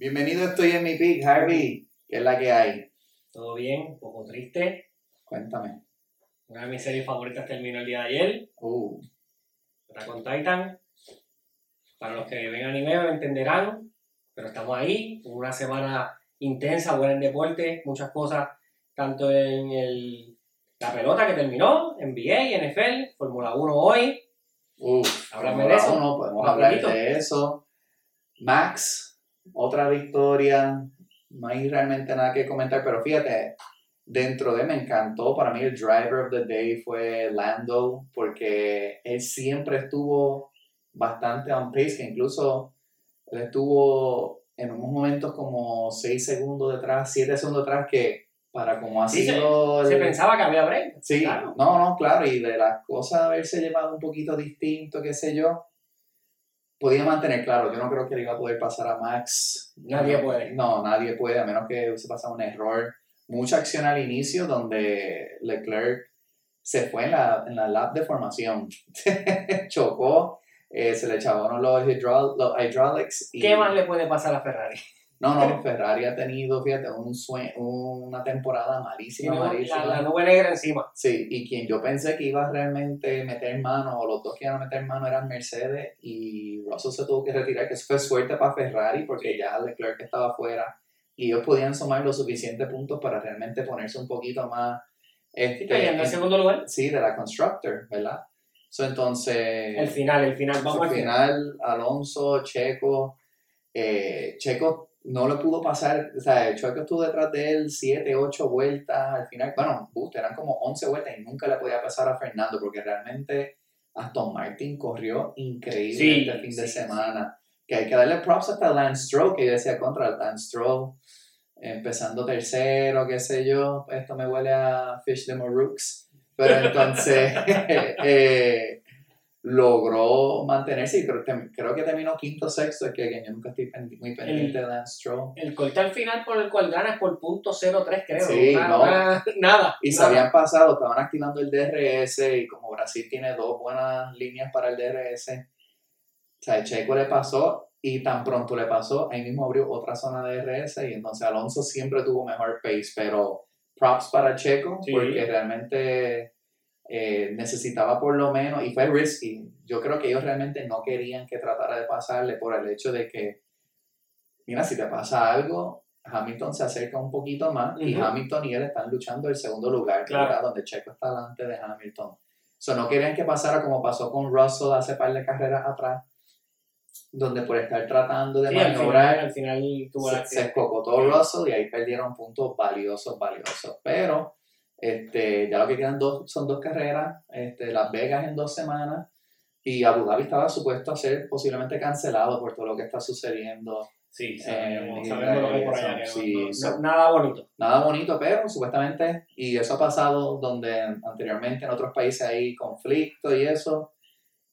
Bienvenido, estoy en mi pick, Harvey. ¿Qué es la que hay? Todo bien, un poco triste. Cuéntame. Una de mis series favoritas terminó el día de ayer. Uh, Attack on Titan. Para los que ven anime lo entenderán, pero estamos ahí. Hubo una semana intensa, buena en deporte, muchas cosas, tanto en el, la pelota que terminó, NBA, NFL, Fórmula 1 hoy. uh, Háblame de eso. podemos hablar de eso. Max, otra victoria. No hay realmente nada que comentar, pero fíjate, dentro de me encantó. Para mí, el driver of the day fue Lando, porque él siempre estuvo bastante on pace, que incluso él estuvo en unos momentos como 6 segundos detrás, 7 segundos detrás, que para como ha Sí, se- sido. Se el- pensaba que había break. Sí, Claro. no, no, claro, y de las cosas haberse llevado un poquito distinto, qué sé yo, podía mantener, claro, yo no creo que le iba a poder pasar a Max. Nadie puede. No, nadie puede, a menos que se pasara un error. Mucha acción al inicio donde Leclerc se fue en la, en la lap de formación, chocó, eh, se le echaron los, hydral- los hydraulics. Y, ¿Qué más le puede pasar a Ferrari? No, no, Ferrari ha tenido, fíjate, un sue- una temporada malísima, malísima. la, la nube negra encima. Sí, y quien yo pensé que iba a realmente meter mano, o los dos que iban a meter mano eran Mercedes y Russell se tuvo que retirar, que eso fue suerte para Ferrari porque ya Leclerc estaba afuera y ellos podían sumar los suficientes puntos para realmente ponerse un poquito más este, Sí, en en- segundo lugar. sí, de la constructor, ¿verdad? So, entonces, El final, el final. Vamos al al final. final, Alonso, Checo, eh, Checo no le pudo pasar, o sea, Checo estuvo detrás de él 7, 8 vueltas, al final, bueno, eran como 11 vueltas y nunca le podía pasar a Fernando porque realmente Aston Martin corrió increíble Sí, este fin de sí, semana. Que hay que darle props hasta Lance Stroll, que yo decía contra el Lance Stroll, empezando tercero, qué sé yo, esto me huele a Fish de Morooks, pero entonces eh, logró mantenerse y creo, creo que terminó quinto sexto, es que, que yo nunca estoy pendi- muy pendiente de Lance Stroll. El corte al final por el cual ganas por punto 03, creo. Sí, no. nada. Y se habían pasado, estaban activando el DRS y como Brasil tiene dos buenas líneas para el DRS, o sea, Checo le pasó y tan pronto le pasó, ahí mismo abrió otra zona de DRS y entonces Alonso siempre tuvo mejor pace, pero props para Checo Sí. porque realmente eh, necesitaba por lo menos, y fue risky, yo creo que ellos realmente no querían que tratara de pasarle por el hecho de que, mira, si te pasa algo, Hamilton se acerca un poquito más y Ujú. Hamilton y él están luchando el segundo lugar, Claro. donde Checo está delante de Hamilton. So, no querían que pasara como pasó con Russell hace par de carreras atrás, donde por estar tratando de Sí, al maniobrar final, al final tuvo la se, se escocotó Russell y ahí perdieron puntos valiosos, valiosos. Pero este, ya lo que quedan dos, son dos carreras, este, Las Vegas en dos semanas y Abu Dhabi estaba supuesto a ser posiblemente cancelado por todo lo que está sucediendo. Sí, sabemos, lo que por allá. sí, no- no- so- nada bonito. Nada bonito, pero supuestamente, y eso ha pasado donde anteriormente en otros países hay conflicto y eso,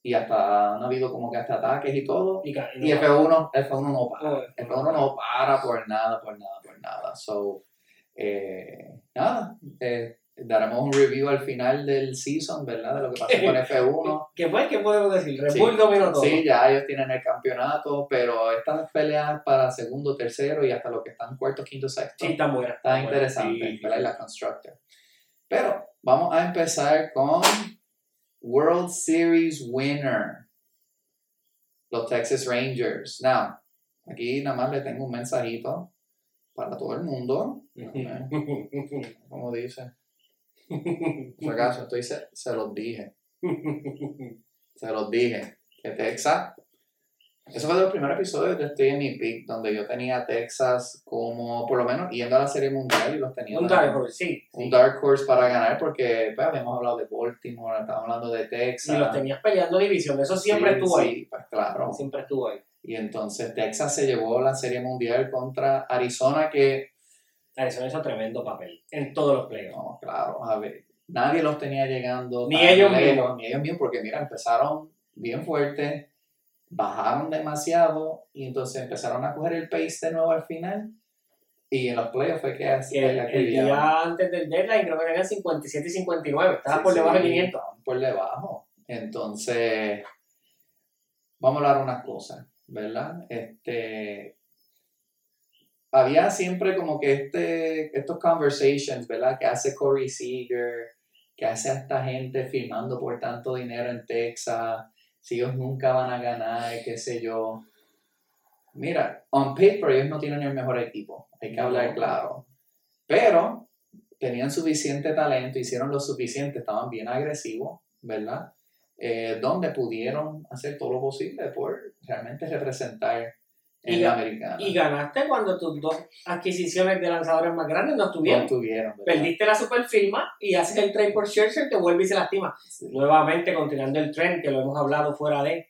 y hasta han habido como que hasta ataques y todo, Y, y no- F1, F1 no para. no, F1 no para por nada, por nada, por nada. So, eh, nada, eh, daremos un review al final del season, ¿verdad? De lo que pasó con F1. ¿Qué, fue? ¿Qué podemos decir? Red Sí. Bull dominó todo. Sí, ya ellos tienen el campeonato, pero estas peleas para segundo, tercero y hasta los que están cuarto, quinto, sexto, Sí, está buena. está buena. interesante, Sí, ¿verdad? La Constructor. Pero vamos a empezar con World Series winner, los Texas Rangers. Now, aquí nada más le tengo un mensajito para todo el mundo, como dice. Por acaso, estoy se, se los dije, se los dije, que Texas, eso fue de los primeros episodios de Estoy en mi pick, donde yo tenía a Texas como, por lo menos, yendo a la Serie Mundial y los tenía Un Dark Horse, sí. un sí. dark horse para ganar, porque pues, habíamos hablado de Baltimore, estábamos hablando de Texas. Y los tenías peleando división. Eso siempre Sí, estuvo sí, ahí. pues claro. Siempre estuvo ahí. Y entonces Texas se llevó la Serie Mundial contra Arizona, que, Arizona hizo tremendo papel en todos los playoffs. no, claro, a ver, nadie los tenía llegando. Ni ellos mismos. Ni ellos mismos, porque mira, empezaron bien fuerte, bajaron demasiado y entonces empezaron a coger el pace de nuevo al final. Y en los playoffs fue que así el, el día antes del deadline creo que eran 57 y 59. Estaba por debajo de 500. Por debajo. Entonces, vamos a hablar unas cosas, ¿verdad? Este, había siempre como que este, estos conversations, ¿verdad? Que hace Corey Seager, que hace a esta gente firmando por tanto dinero en Texas, si ellos nunca van a ganar, qué sé yo. Mira, on paper ellos no tienen el mejor equipo, hay que hablar claro. Pero tenían suficiente talento, hicieron lo suficiente, estaban bien agresivos, ¿verdad? Eh, donde pudieron hacer todo lo posible por realmente representar en Y la americana. Y ganaste cuando tus dos adquisiciones de lanzadores más grandes no no estuvieron. tuvieron, ¿verdad? Perdiste la super firma y haces el trade por Scherzer que vuelve y se lastima. Sí. Nuevamente, continuando el trend que lo hemos hablado fuera de.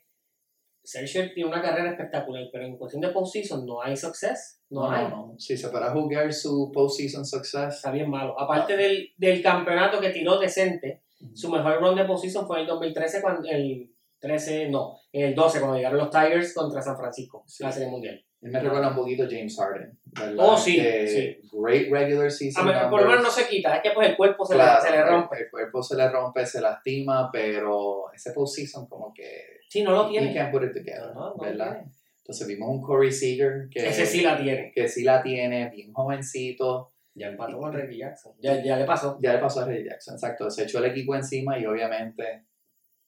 Scherzer tiene una carrera espectacular, pero en cuestión de postseason no hay success. No, No, hay. no, no. Si se para jugar su postseason success, Está bien malo. Aparte del, del campeonato que tiró decente, su mejor run de postseason fue en el 2013, cuando, el 13, no, en el 12, cuando llegaron los Tigers contra San Francisco, Sí. la Serie Mundial. él me recuerda un poquito a James Harden. ¿verdad? Oh, sí, sí. Great regular A season. ver, por lo menos no se quita, es que pues el cuerpo se, Claro, le, se le rompe. El, el cuerpo se le rompe, se lastima, pero ese postseason como que Sí, no lo tiene. can't put it together, No, no, no ¿verdad? tiene. Entonces vimos un Corey Seager que, Ese sí la tiene. que sí la tiene, bien jovencito. Ya empató con Reggie Jackson. Ya, ya le pasó. Ya le pasó a Reggie Jackson, exacto. Se echó el equipo encima y obviamente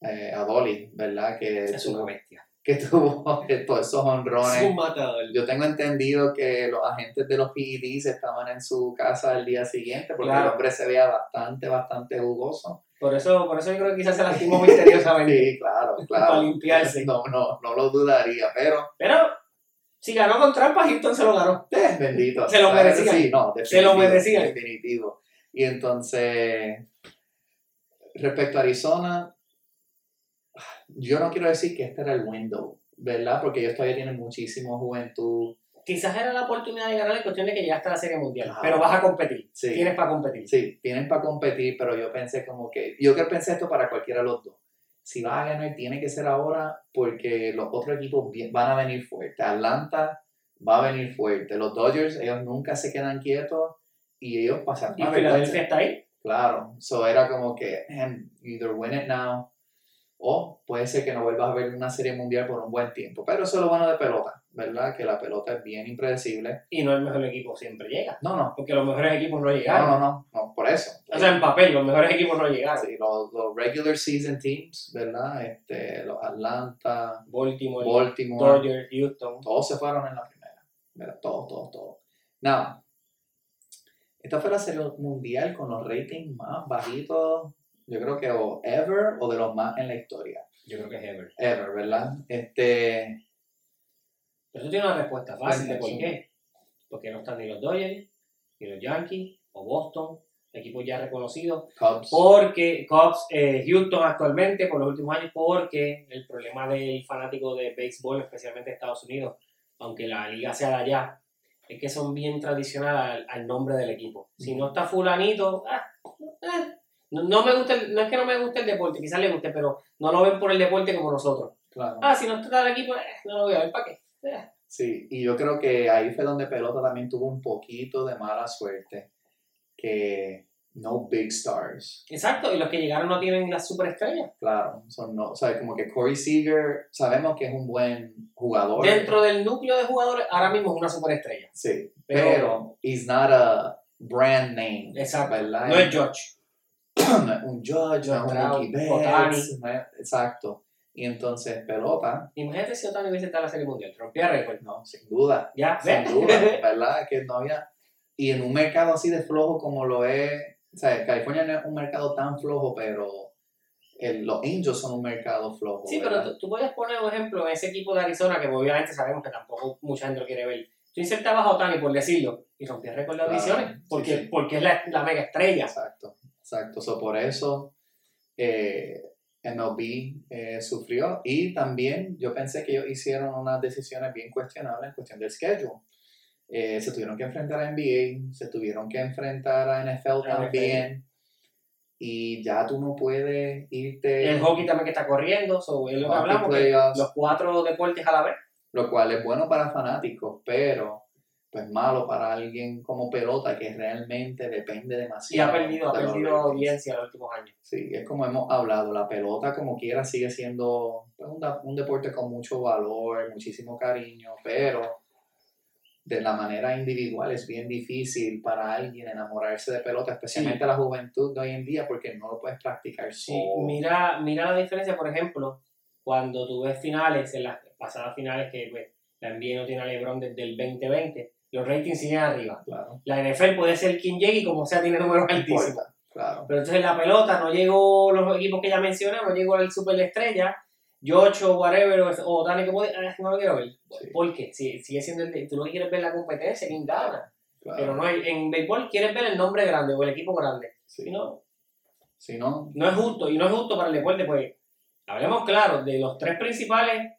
eh, a Dolly, ¿verdad? Que Es una tuvo, bestia. que tuvo todos esos honrones. Es un matador. Yo tengo entendido que los agentes de los PEDs estaban en su casa el día siguiente porque Claro. el hombre se veía bastante, bastante jugoso. Por eso, por eso yo creo que quizás se lastimó misteriosamente. Sí, claro, claro. Para limpiarse. No, no, no lo dudaría, pero Pero si ganó con trampa, Houston se lo ganó. eh, bendito. Se lo merecía. Sí, no, Se lo merecía. Definitivo. Y entonces, respecto a Arizona, yo no quiero decir que este era el window, ¿verdad? Porque ellos todavía tienen muchísima juventud. Quizás era la oportunidad de ganar en cuestión de que llegaste a la Serie Mundial. Ajá. Pero vas a competir. Sí. Tienes para competir. Sí, tienen para competir, pero yo pensé como que, yo que pensé esto para cualquiera de los dos. Si vas a ganar, tiene que ser ahora porque los otros equipos van a venir fuerte. Atlanta va a venir fuerte. Los Dodgers, ellos nunca se quedan quietos y ellos pasan. Y Filadelfia está ahí. Claro, so era como que, either win it now o puede ser que no vuelvas a ver una serie mundial por un buen tiempo. Pero eso es lo bueno de pelota, ¿verdad? Que la pelota es bien impredecible. Y no el mejor equipo siempre llega. No, no, Porque los mejores equipos no llegaron. no, no, no, por eso. O sea, en papel, los mejores equipos no llegaron. Sí, los, los regular season teams, ¿verdad? Este, los Atlanta, Baltimore, Baltimore, Dodgers, Houston. todos se fueron en la primera. ¿verdad? Todos, todos, todos. Now, esta fue la serie mundial con los ratings más bajitos, yo creo que o ever o de los más en la historia. Yo creo que es Ever. Ever, ¿verdad? Este, eso tiene una respuesta fácil de por qué. Porque no están ni los Dodgers, ni los Yankees, o Boston, equipos ya reconocidos. Cubs. Porque Cubs, eh, Houston actualmente, por los últimos años, porque el problema del fanático de béisbol, especialmente de Estados Unidos, aunque la liga sea de allá, es que son bien tradicionales al, al nombre del equipo. Si no está fulanito, ah, ah, no, no me gusta, el- no es que no me guste el deporte, quizás le guste, pero no lo ven por el deporte como nosotros. Claro. Ah, si no está el equipo, eh, no lo voy a ver, ¿para qué? Sí, y yo creo que ahí fue donde Pelota también tuvo un poquito de mala suerte, que no big stars. Exacto, y los que llegaron no tienen las superestrellas. Claro, son no, o sea, como que Corey Seager, sabemos que es un buen jugador. Dentro del núcleo de jugadores, ahora mismo es una superestrella. Sí, Pero- he's not a brand name, Exacto. ¿verdad? No es George. No es un Judge, no es un Mookie Betts, no es- exacto. Y entonces pelota, Imagínate si Otani hubiese estado en la Serie Mundial. Rompía récord. no, sin duda, Ya, sin ¿ves? duda, ¿verdad? Que no había... Y en un mercado así de flojo como lo es, o sea, California no es un mercado tan flojo, pero el- los Angels son un mercado flojo. Sí, pero ¿verdad? tú, tú puedes poner un ejemplo en ese equipo de Arizona, que obviamente sabemos que tampoco mucha gente lo quiere ver. Tú insertabas a Otani, por decirlo, y rompías récord de Claro, audiciones, sí, porque, sí. porque es la, la mega estrella. Exacto, exacto. So, por eso eh, MLB eh, sufrió y también yo pensé que ellos hicieron unas decisiones bien cuestionables en cuestión del schedule. Eh, se tuvieron que enfrentar a NBA, se tuvieron que enfrentar a NFL también y ya tú no puedes irte El hockey también que está corriendo, so, es lo que hablamos, playoffs. los cuatro deportes a la vez. lo cual es bueno para fanáticos, pero pues malo para alguien como pelota que realmente depende Y demasiado. ha perdido, ha de perdido audiencia en los últimos años. Sí, es como hemos hablado, la pelota como quiera sigue siendo pues, un, un deporte con mucho valor, muchísimo cariño, pero de la manera individual es bien difícil para alguien enamorarse de pelota, especialmente la juventud de hoy en día, porque no lo puedes practicar Sí, solo. mira, mira la diferencia, por ejemplo, cuando tú ves finales, en las pasadas finales que pues, la NBA no tiene a LeBron desde el 2020, los ratings siguen arriba. Claro. La NFL puede ser quien llegue y como sea tiene números altísimos. Claro. Pero entonces la pelota no llegó los equipos que ya mencioné, no llegó el super de estrella, Yocho, whatever, o, o Dani, que puede, ah, no lo quiero ver. Sí. ¿Por qué? Si, sigue siendo el, tú lo que quieres ver la competencia, quién gana. claro. Pero no hay, en béisbol quieres ver el nombre grande o el equipo grande. Sí. Si no, Si no, no es justo, y no es justo para el deporte, pues hablemos claro, de los tres principales,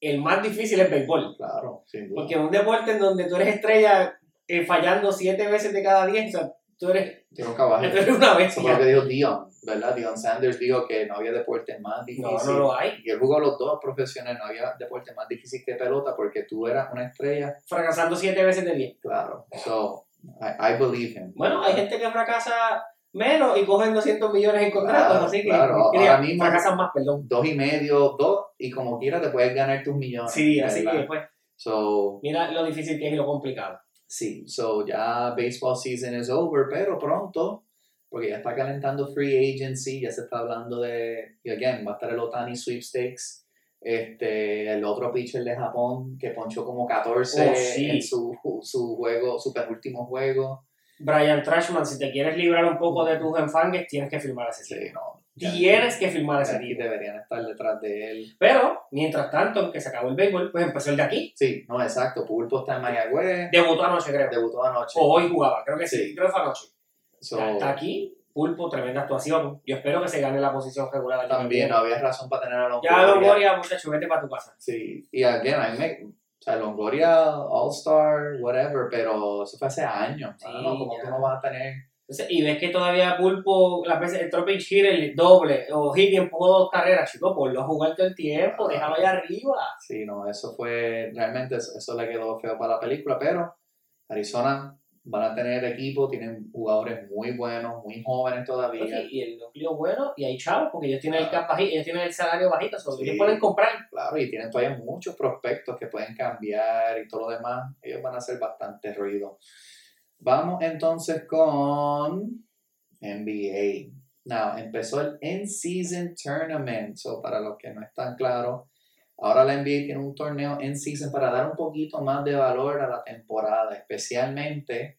el más difícil es béisbol. claro, sin duda. Porque en un deporte en donde tú eres estrella eh, fallando siete veces de cada diez, o sea, tú eres, un caballo. tú eres una Eso fue lo que dijo Dion, ¿verdad? Dion Sanders dijo que no había deporte más difícil. No, no lo hay. Y él jugó los dos profesionales, no había deporte más difícil que pelota porque tú eras una estrella, Fracasando siete veces de diez. claro. So, I, I believe him. Bueno, hay gente que fracasa menos y cogen 200 millones en contratos, Claro, así que claro. que Ahora mismo- fracasan más, perdón. Dos y medio, dos, y como quiera te puedes ganar tus millones. Sí, así ¿verdad? que pues, So, mira lo difícil que es y lo complicado. sí, so ya baseball season is over, pero pronto, porque ya está calentando free agency, ya se está hablando de, y again, va a estar el Otani Sweepstakes, este, el otro pitcher de Japón que ponchó como 14 Oh, sí. en su, su juego, su penúltimo juego. Brian Trashman, si te quieres librar un poco de tus enfangues, tienes que firmar a ese Sí, no. Tienes que firmar a ese tipo. deberían estar detrás de él. Pero, mientras tanto, que se acabó el béisbol, pues empezó el de aquí. Sí, no, exacto. Pulpo está en Mayagüez, Debutó anoche, creo. debutó anoche. O hoy jugaba, creo que sí, Sí. creo que fue anoche. So, Ya está aquí, Pulpo, tremenda actuación. Yo espero que se gane la posición regular. también no había razón para tener a Longoria. Ya Longoria, muchacho, vete para tu casa. Sí, y again, I make, o sea, Longoria, All-Star, whatever, pero eso fue hace años. Sí, ¿no? Como tú no vas a tener. Entonces, y ves que todavía Pulpo, las veces entró pinch el doble, o Higgins empujó dos carreras, chico, ponlo a jugar todo el tiempo, Ah. déjalo allá arriba. Sí, no, eso fue, realmente eso, eso le quedó feo para la película, pero Arizona van a tener equipo, tienen jugadores muy buenos, muy jóvenes todavía. Y el núcleo bueno, y hay chavos, porque ellos tienen el cap bajito, ellos tienen el salario bajito, solo Sí. ellos pueden comprar. Claro, y tienen todavía muchos prospectos que pueden cambiar y todo lo demás. Ellos van a hacer bastante ruido. Vamos entonces con NBA. Now, empezó el In-Season Tournament. So, para los que no están claros, ahora la NBA tiene un torneo in-season para dar un poquito más de valor a la temporada, especialmente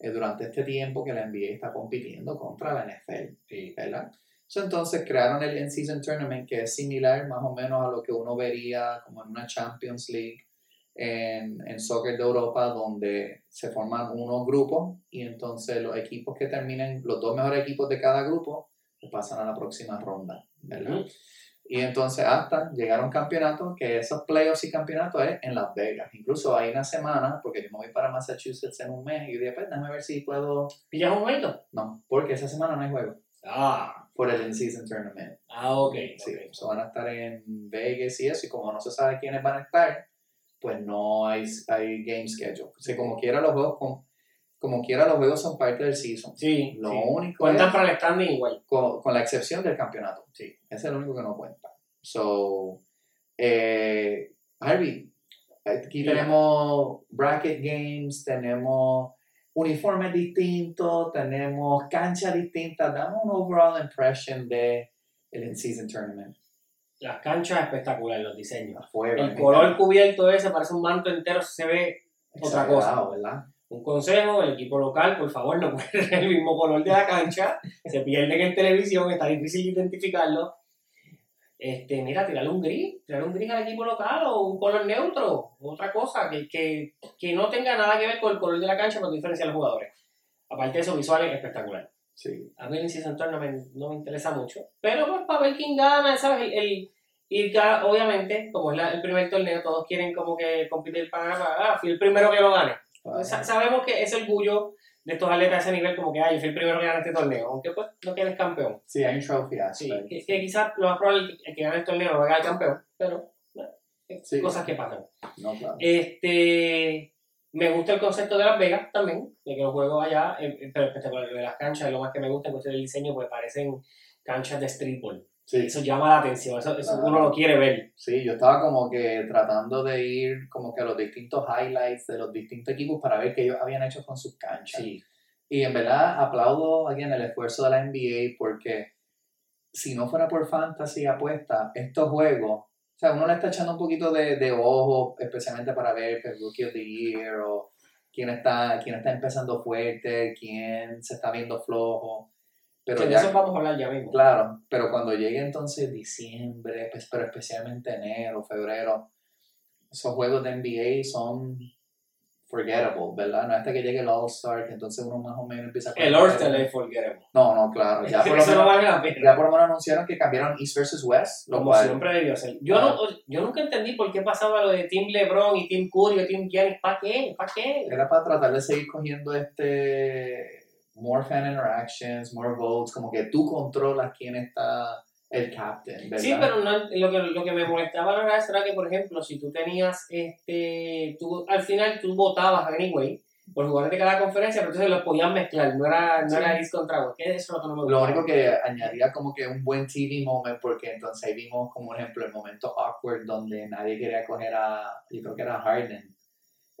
eh, durante este tiempo que la NBA está compitiendo contra la NFL. ¿verdad? So, entonces crearon el In-Season Tournament que es similar más o menos a lo que uno vería como en una Champions League en, en soccer de Europa donde se forman unos grupos y entonces los equipos que terminen, los dos mejores equipos de cada grupo pues, pasan a la próxima ronda, ¿verdad? Ujú. Y entonces hasta llegar a un campeonato, que esos playoffs y campeonatos es en Las Vegas. Incluso hay una semana, porque yo me voy para Massachusetts en un mes y yo dije, pues déjame ver si puedo... ¿Pillas un momento? No, porque esa semana no hay juego Ah, por el In-Season Tournament. ah ok. Sí, ok. so van a estar en Vegas y eso, y como no se sabe quiénes van a estar, pues no hay, hay game schedule. O sea, como quiera los juegos, como, quiera los juegos son parte del season. Sí, Lo sí. único Cuentan es, para el standing igual. con, con la excepción del campeonato. Sí. Ese es el único que no cuenta. So, eh, Harvey, aquí Mira. tenemos bracket games, tenemos uniformes distintos, tenemos canchas distintas. Dame un overall impression de el in-season tournament. Las canchas espectaculares, los diseños. El color cubierto ese parece un manto entero, se ve otra cosa. Exagerado, ¿verdad? Un consejo, el equipo local, por favor, no puede tener el mismo color de la cancha, se pierden en televisión, está difícil identificarlo. Este, mira, tirarle un gris, tirarle un gris al equipo local o un color neutro, otra cosa que, que, que no tenga nada que ver con el color de la cancha para diferenciar a los jugadores. Aparte de eso, visuales espectacular. Sí. A mí el Season Tournament no me interesa mucho, pero pues para ver quién gana, ¿sabes? El, el, y obviamente, como es la- el primer torneo, todos quieren como que competir para ganar, fui el primero que lo gane. Pues, sa- sabemos que es el orgullo de estos atletas de ese nivel, como que, ay, yo fui el primero que gana este torneo, aunque pues no quieres campeón. Sí, hay un trophy Sí, que, que quizás lo más probable es que gane el torneo no va a ganar campeón, pero bueno, Sí. cosas que pasan. No, claro. Este, me gusta el concepto de Las Vegas también, de que los juegos allá, eh, eh, pero espectacular, de las canchas, lo más que me gusta en cuestión del diseño, pues parecen canchas de streetball. Sí, Eso llama la atención, eso, eso uno lo quiere ver. sí, yo estaba como que tratando de ir como que a los distintos highlights de los distintos equipos para ver qué ellos habían hecho con sus canchas. Sí. Y en verdad aplaudo aquí en el esfuerzo de la NBA porque si no fuera por fantasy apuesta, estos juegos, o sea, uno le está echando un poquito de, de ojo, especialmente para ver el Rookie of the Year o quién está, quién está empezando fuerte, quién se está viendo flojo. Pero Que de ya, eso vamos a hablar ya mismo. claro, pero cuando llegue entonces diciembre, pues, pero especialmente enero, febrero, esos juegos de NBA son forgettable, ¿verdad? No hasta que llegue el All-Star, que entonces uno más o menos empieza a... El All-Star es forgettable. No, no, claro. Ya por, lo no menos, vale la pena. ya por lo menos anunciaron que cambiaron East versus West, lo Como cual... siempre debió ser. Yo, Claro. no, yo nunca entendí por qué pasaba lo de Team LeBron y Team Curry o Team Giannis. ¿Para qué? ¿Para qué? Era para tratar de seguir cogiendo este... More fan interactions, more votes, como que tú controlas quién está el captain, ¿verdad? Sí, pero no, lo, que, lo que me molestaba era eso, era que, por ejemplo, si tú tenías, este, tú, al final tú votabas anyway por jugadores de cada conferencia, pero entonces los podías mezclar, no era, no Sí. era East contra West, que eso es lo que no me Lo único que añadía como que un buen TV moment, porque entonces ahí vimos como ejemplo el momento awkward donde nadie quería coger a, yo creo que era Harden,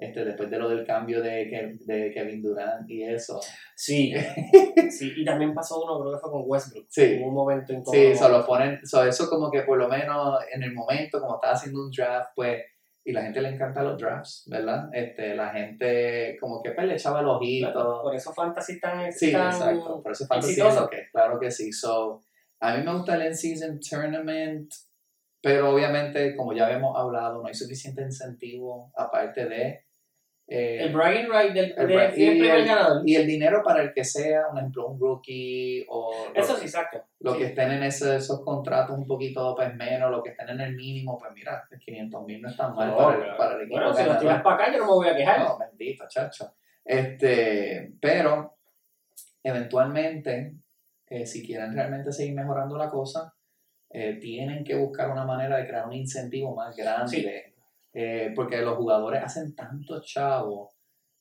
este, después de lo del cambio de, de Kevin Durant y eso. Sí, sí, y también pasó uno, creo que fue con Westbrook. Sí. Hubo un momento incómodo. Sí, eso lo ponen, so, eso como que por lo menos en el momento, como estaba haciendo un draft, pues, y la gente le encanta los drafts, ¿verdad? Este, la gente como que pues, le echaba el ojito. Claro, Por eso Fantasy tan, Sí, tan exacto. Por eso fantasy exitoso. es lo que claro que sí. So, a mí me gusta el in-season tournament, pero obviamente, como ya habíamos hablado, no hay suficiente incentivo aparte de... eh, El bragging right del, el de bra- siempre y, el el, ganador. y el dinero para el que sea, un ejemplo, un rookie o Eso sí, exacto. lo Sí. que estén en ese- esos contratos un poquito pues, menos, lo que estén en el mínimo, pues mira, 500 mil no es tan mal No, para, el, claro. para el equipo. Bueno, si los tiras para acá, yo no me voy a quejar. No, bendito, chacho. Este, pero, eventualmente, eh, si quieren realmente seguir mejorando la cosa, eh, tienen que buscar una manera de crear un incentivo más grande. Eh, porque los jugadores hacen tanto chavo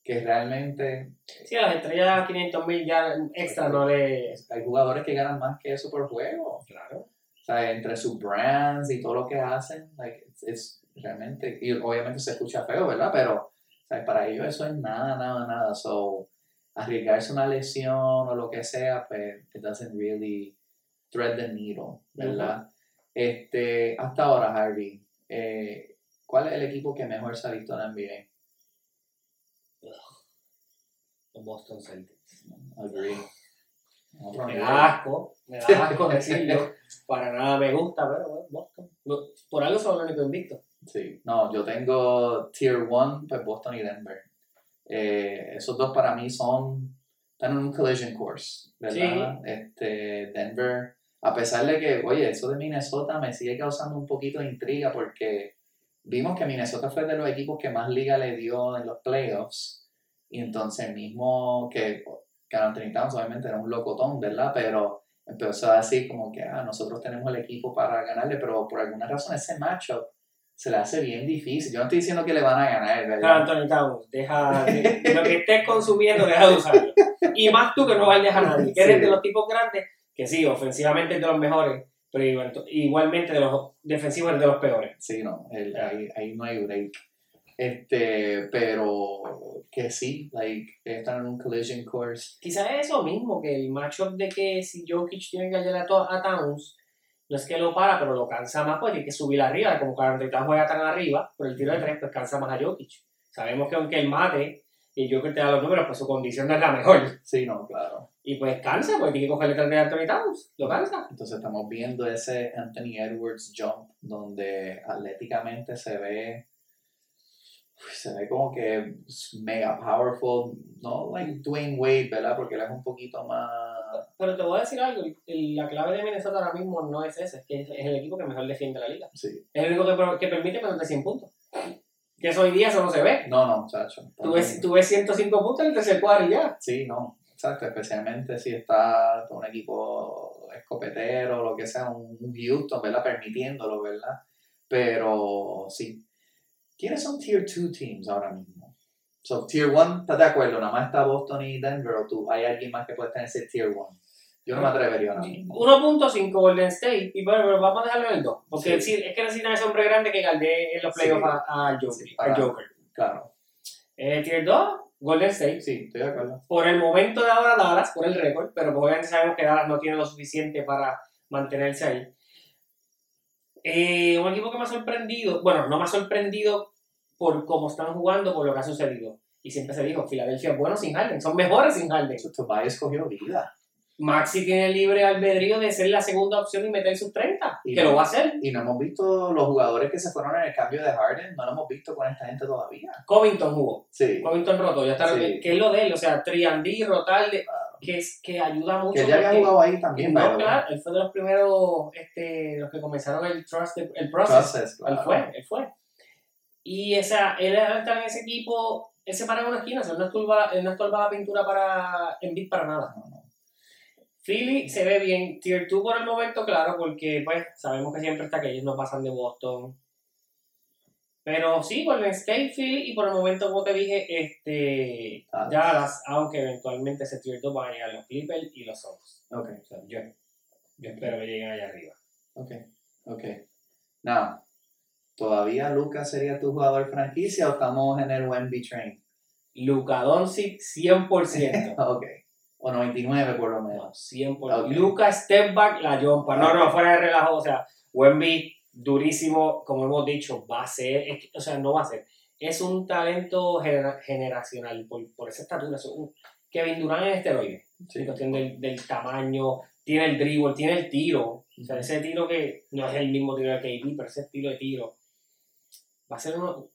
que realmente Sí, a las estrellas 500 mil ya extra no le... hay jugadores que ganan más que eso por juego. Claro. O sea, entre sus brands y todo lo que hacen, like, it's- it's realmente, y obviamente se escucha feo, ¿verdad? Pero o sea, para ellos eso es nada, nada, nada. So, arriesgarse una lesión o lo que sea, pues, it doesn't really thread the needle, ¿verdad? este, hasta ahora, Harvey, eh, ¿cuál es el equipo que mejor se ha visto en la NBA? Los Boston Celtics. Agree. Me da asco, me da asco decirlo. Para nada me gusta, pero bueno, Boston. Por algo son los únicos invictos. Sí, no, yo tengo Tier 1, pues Boston y Denver. Eh, esos dos para mí son, están en un collision course, ¿verdad? Este, Denver, a pesar de que, oye, eso de Minnesota me sigue causando un poquito de intriga porque vimos que Minnesota fue de los equipos que más liga le dio en los playoffs y entonces mismo que Carl Anthony Towns obviamente era un locotón, ¿verdad? Pero empezó a decir como que, ah, nosotros tenemos el equipo para ganarle, pero por alguna razón ese matchup se le hace bien difícil. Yo no estoy diciendo que le van a ganar, ¿verdad? Anthony Towns, deja de- de lo que estés consumiendo, deja de usarlo. Y más tú que no vayas a nadie, que eres Sí. de los tipos grandes, que sí, ofensivamente es de los mejores, pero igual- igualmente de los defensivos es de los peores. Sí, no, el- ahí, ahí no hay break. Este, pero que sí, like, están en un collision course. Quizás es eso mismo, que el matchup de que si Jokic tiene que ayudar a, a Towns, no es que lo para, pero lo cansa más, pues tiene que subir arriba, como Anthony Towns juega tan arriba, por el tiro de tres, pues cansa más a Jokic. Sabemos que aunque él mate y Jokic te da los números, pues su condición no es la mejor. Sí, no, claro. Y pues cansa, pues tiene que cogerle tres de Anthony Towns, lo cansa. Entonces estamos viendo ese Anthony Edwards jump donde atléticamente se ve se ve como que mega powerful, no like Dwayne Wade, ¿verdad? Porque él es un poquito más Pero te voy a decir algo, la clave de Minnesota ahora mismo no es ese, es que es el equipo que mejor defiende la liga. sí. Es el único que, que permite menos de 100 puntos. Que eso hoy día eso no se ve. No, no, chacho. Tú ves, tú ves 105 puntos en el tercer cuadro y ya. Sí, no, exacto, especialmente si está un equipo escopetero, lo que sea, un Houston, ¿verdad? Permitiéndolo, ¿verdad? Pero sí. ¿Quiénes son Tier 2 teams ahora mismo? So, Tier 1, ¿estás de acuerdo? Nada más está Boston y Denver, o tú, hay alguien más que puede tener ese Tier 1. Yo no me atrevería ahora mismo. 1.5 Golden State. Y bueno, pero vamos a dejarlo en el 2. Porque Sí. es que necesitan ese hombre grande que galdee en los Sí. playoffs a, a Joker. Sí, a para- Joker. Claro. Eh, tier 2, Golden State. Sí, estoy de acuerdo. Por el momento de ahora Dallas, por el récord, pero obviamente sabemos que Dallas no tiene lo suficiente para mantenerse ahí. Eh, un equipo que me ha sorprendido, bueno, no me ha sorprendido por cómo están jugando, por lo que ha sucedido. Y siempre se dijo, Filadelfia es bueno sin Harden, son mejores sin Harden. Tobias escogió vida. Maxi tiene libre albedrío de ser la segunda opción y meter sus 30, Y que no. lo va a hacer. Y no hemos visto los jugadores que se fueron en el cambio de Harden, no lo hemos visto con esta gente todavía. Covington jugó, Sí. Covington roto, ya está, Sí. que es lo de él, o sea, Triandí, rotarle, que, es, que ayuda mucho. Que ya había jugado ahí también, No, claro, él fue de los primeros, este, los que comenzaron el trust, el process. Process, Él claro. fue, él fue. Y esa, él estar en ese equipo, él se para en una esquina, o sea, él no estorba, él no estorba la pintura para Embiid para nada. No, no. Philly se ve bien, Tier 2 por el momento, claro, porque pues sabemos que siempre está que ellos no pasan de Boston. Pero sí, Golden State, Philly, y por el momento, como te dije, este, Dallas. Dallas, aunque eventualmente ese Tier 2 van a llegar los Clippers y los Suns. Ok, O sea, yo, yo espero que lleguen allá arriba. ok, ok. Now, ¿todavía Lucas sería tu jugador franquicia o estamos en el Wemby train? Luka Doncic 100%. Ok. O 99 por lo No, menos. 100%. Ok. Luka Step Back, la Jompa. No, no, fuera de relajo. O sea, Wemby, durísimo, como hemos dicho, va a ser, es que- o sea, no va a ser. Es un talento genera- generacional por, por esa estatura. es un- Kevin Durant es esteroide. Sí. En cuestión del, del tamaño, tiene el dribble, tiene el tiro. O sea, ese tiro que no es el mismo tiro de KD, pero ese estilo de tiro va a ser uno-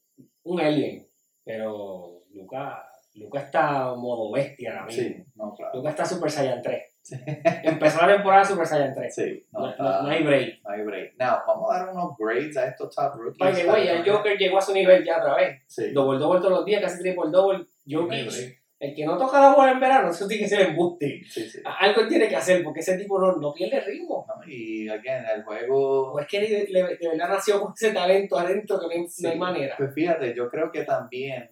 un alien. Pero Luca, Luca está modo bestia ahora mismo. Sí, no, claro. Luca está Super Saiyan 3. Sí. Empezó la temporada Super Saiyan 3. Sí, no, No, está- no- no hay break. no hay break. Now, vamos a dar unos grades a estos top rookies. The way, el Joker llegó a su nivel ya otra vez. Sí. Double double todos los días, casi triple double. No Jokic, break. el que no toca la bola en verano, eso tiene que ser embuste. Sí, sí. Algo tiene que hacer porque ese tipo no, no pierde ritmo. No, y again, el juego. O es que de, de- de verdad nació con ese talento adentro que no hay, no manera. Pues fíjate, yo creo que también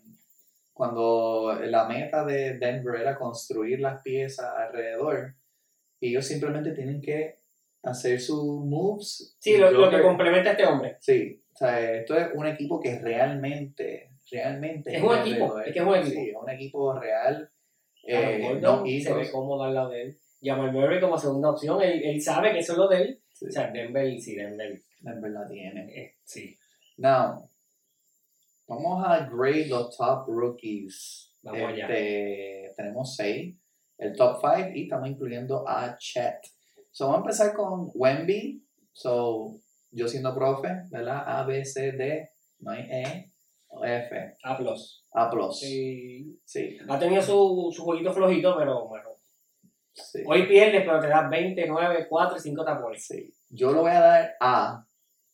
cuando la meta de Denver era construir las piezas alrededor, ellos simplemente tienen que hacer sus moves. Sí, lo, lo que complementa a este hombre. Sí, o sea, esto es un equipo que realmente, realmente Es un equipo, es que es un equipo. Sí, es un equipo real. Eh, no se hitos. ve cómodo al lado de él. Jamal Murray como segunda opción, él, él sabe que eso es lo de él. Sí, O sea, Denver, sí, Denver, Denver la tiene. eh, sí. Now, vamos a grade los top rookies. Vamos allá. Este, Tenemos seis, el top five y estamos incluyendo a Chet. So, vamos a empezar con Wemby. So, yo siendo profe, ¿verdad? A, B, C, D, no hay E, o F, A plus. A plus. Sí. Sí, Ha tenido su, su jueguito flojito, pero bueno. sí, Hoy pierdes, pero te das 20, 9, 4 y 5 tapones. sí. Yo lo voy a dar A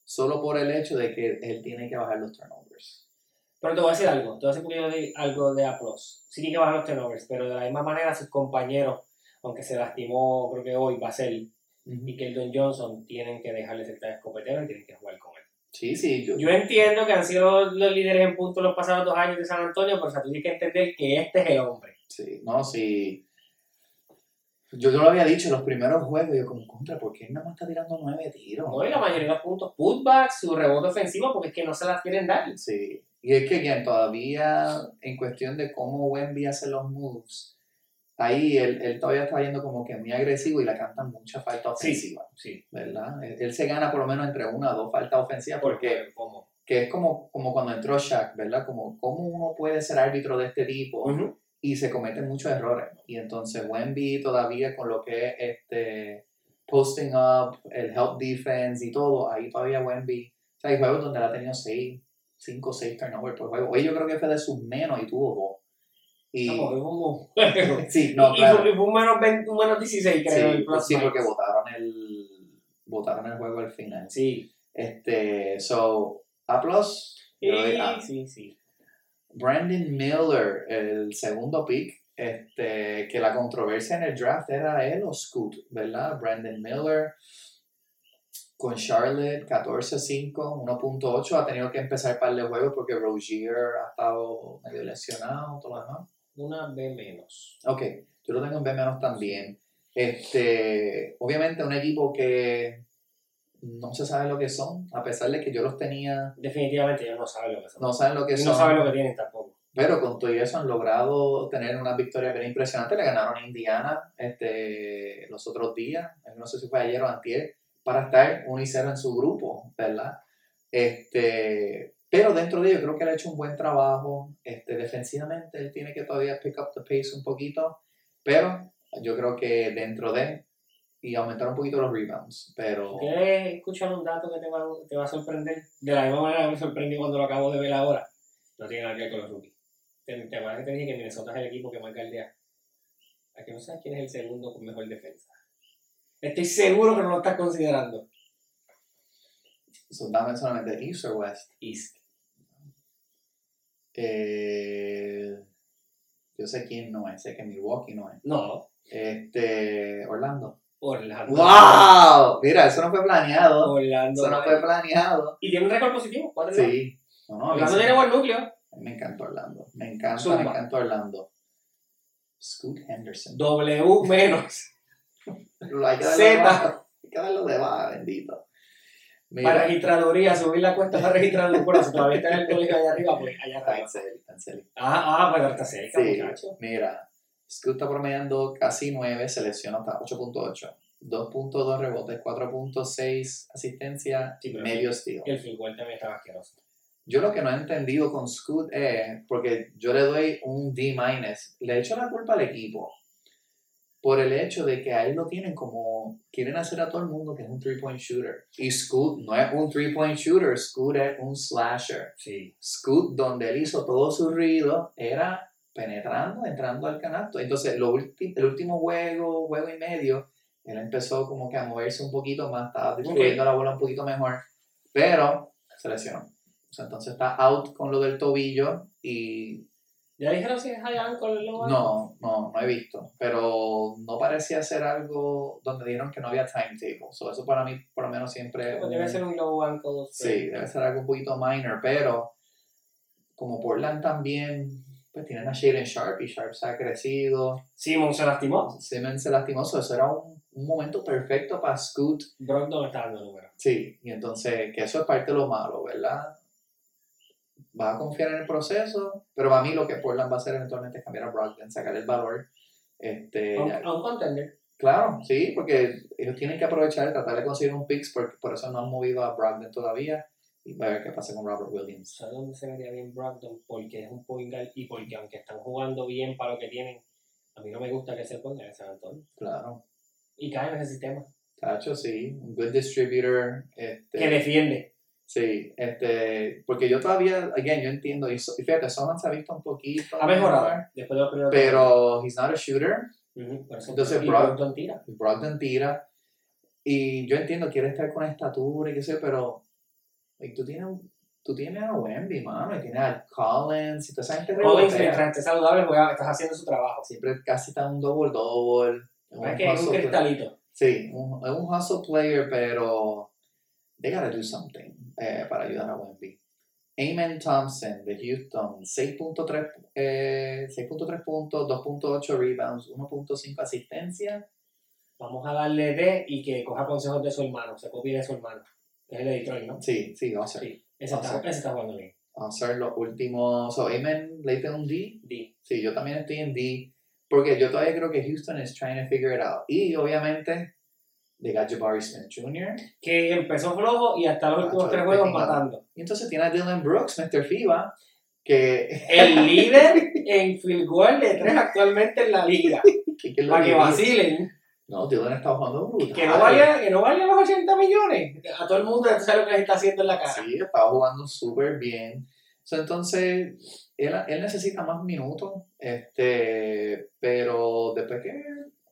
solo por el hecho de que él tiene que bajar los turnovers. Pero te voy a decir algo, te voy a decir porque yo di algo de A plus. Sí tiene que bajar los turnovers, pero de la misma manera sus compañeros, aunque se lastimó, creo que hoy va a ser, y Keldon Johnson, tienen que dejarle ser tan escopetero y tienen que jugar con él. Sí, sí, yo, Yo entiendo que han sido los líderes en puntos los pasados dos años de San Antonio, pero o sea, tú tienes que entender que este es el hombre. Sí, no, sí. Yo, yo lo había dicho en los primeros juegos, yo como contra, ¿por qué él nada más está tirando nueve tiros? ¿no? Y la mayoría de los puntos, putbacks, su rebote ofensivo, porque es que no se las quieren dar. Sí. Y es que again, todavía en cuestión de cómo Wemby hace los moves, ahí él, él todavía está yendo como que muy agresivo y le cantan mucha falta Sí, ofensiva, Sí, ¿verdad? Él, él se gana por lo menos entre una o dos faltas ofensivas porque como. que es como, como cuando entró Shaq, ¿verdad? Como cómo uno puede ser árbitro de este tipo Ujú. y se cometen muchos errores. Y entonces Wemby todavía con lo que es este posting up, el help defense y todo, ahí todavía Wemby, o sea, hay juegos donde él ha tenido 6, 5, 6 turnovers por juego. Hoy yo creo que fue de sus menos y tuvo dos. Y, No, es y, sí, no, claro. fue, y fue un menos, 20 un menos 16, creo. Sí, el sí, porque votaron el, votaron el juego al final. Sí, Este, so, A plus, doy A. sí, sí. Brandon Miller, el segundo pick, este, que la controversia en el draft era él o Scoot, ¿verdad? Brandon Miller con Charlotte 14-5, 1.8, ha tenido que empezar par de juegos porque Rozier ha estado medio lesionado, todo lo demás. Una B menos. Ok, yo lo tengo en B menos también. Este, obviamente un equipo que no se sabe lo que son, a pesar de que yo los tenía, Definitivamente ellos no saben lo que son. no saben lo que y son. no saben lo que tienen tampoco. Pero con todo eso han logrado tener una victoria bien impresionante. Le ganaron a Indiana este, los otros días, no sé si fue ayer o antier, para estar 1 y 0 en su grupo, ¿verdad? Este, pero dentro de ello creo que él ha hecho un buen trabajo. Este, defensivamente él tiene que todavía pick up the pace un poquito, pero yo creo que dentro de y aumentar un poquito los rebounds. Pero ¿Quieres escuchar un dato que te va, te va a sorprender? De la misma manera que me sorprendió cuando lo acabo de ver ahora. No tiene nada que ver con los rookies. ¿Te, te te dije que Minnesota es el equipo que marca el día? ¿A que no sabes quién es el segundo con mejor defensa? Estoy seguro que no lo estás considerando. so, dame solamente East or West. East. Eh, yo sé quién no es, sé que Milwaukee no es. No, Este, Orlando. Orlando. ¡Wow! Mira, eso no fue planeado. Orlando. Eso no fue planeado. Y tiene un récord positivo. cuatro Sí. No, no, Orlando tiene buen núcleo. Me encanta Orlando. Me encanta, Zumba. me encanta Orlando. Scoot Henderson. W menos. Lo hay que darlo Z. Hay que darlo de baja, bendito. Para registraduría, subir la cuesta para registrar el Bueno, si todavía está en el colegio allá arriba, pues allá arriba. cancel, cancel. Ah, ah, pues está cerca, Sí, muchacho. mira. Scoot está promediando casi 9, selecciona hasta 8.8. 2.2 rebotes, 4.6 asistencia, Sí, pero medio steal. El field también estaba asqueroso. Yo lo que no he entendido con Scoot es, porque yo le doy un D-, le echo la culpa al equipo por el hecho de que a él lo tienen como, quieren hacer a todo el mundo que es un three-point shooter. Y Scoot no es un three-point shooter, Scoot es un slasher. Sí. Scoot, donde él hizo todo su ruido, era penetrando, entrando al canasto. Entonces, lo el último juego, juego y medio, él empezó como que a moverse un poquito más, estaba distribuyendo la bola un poquito mejor, pero se lesionó. O sea, entonces está out con lo del tobillo y ¿Ya dijeron si es high ankle ankle? no, no, no he visto. Pero no parecía ser algo donde dijeron que no había timetable. So, eso para mí, por lo menos, siempre. Pues debe un- ser un low ankle. Sí, debe ser algo un poquito minor, pero como Portland también, pues tienen a Shaden Sharp y Sharp se ha crecido. Simon se lastimó. Simmons se lastimó, so eso era un, un momento perfecto para Scoot. Brogdon está dando números. Sí, y entonces, que eso es parte de lo malo, ¿verdad? Va a confiar en el proceso, pero para mí lo que Portland va a hacer eventualmente es cambiar a Brogdon, sacar el valor. Este, A un- ya- a un contender. claro, sí, porque ellos tienen que aprovechar, tratar de conseguir un picks, porque por eso no han movido a Brogdon todavía. Y va a ver qué pasa con Robert Williams. ¿Sabes dónde se vería bien Brogdon? Porque es un point guard y porque aunque están jugando bien para lo que tienen, a mí no me gusta que se ponga en San Antonio. Claro. Y cae en ese sistema. Tacho, sí, un good distributor. Este, Que defiende. Sí, este, porque yo todavía, again, yo entiendo, y, so- y fíjate, Sohan se ha visto un poquito. Ha mejorado mejor, después de los primeros Pero he's not a shooter. Por eso- Entonces, Brogdon tira. Brogdon tira. Y yo entiendo, quiere estar con estatura y qué sé, pero like, tú tienes un- tú tienes a Wemby, mano, y tienes a Collins, y toda esa gente Collins, mientras esté saludable, juega, estás haciendo su trabajo. Siempre casi está un double double. Es que es un cristalito. Sí, un, es un hustle player, pero they gotta do something eh, para ayudar a Wemby. Amen Thompson de Houston, 6.3 eh, 6.3 puntos, 2.8 rebounds, 1.5 asistencia. Vamos a darle D y que coja consejos de su hermano, se copie de su hermano. Es el de Detroit, ¿no? Sí, sí, hacer. Sí. Ese está, Awesome. ese está jugando bien. Vamos a hacer los últimos. So, Amen, le diste un D. D. Sí, yo también estoy en D. Porque yo todavía creo que Houston is trying to figure it out. Y obviamente, they got Jabari Smith Jr. Que empezó flojo y hasta los Ah, últimos tres juegos matando. Y entonces tiene a Dylan Brooks, Mr. FIBA, que. El líder en field goal de tres actualmente en la liga. Para que vacilen. No, Dylan está jugando brutal. Que no valía, que no valía los 80 millones. A todo el mundo sabe lo que les está haciendo en la cara. Sí, estaba jugando súper bien. Entonces, él, él necesita más minutos, este, pero después que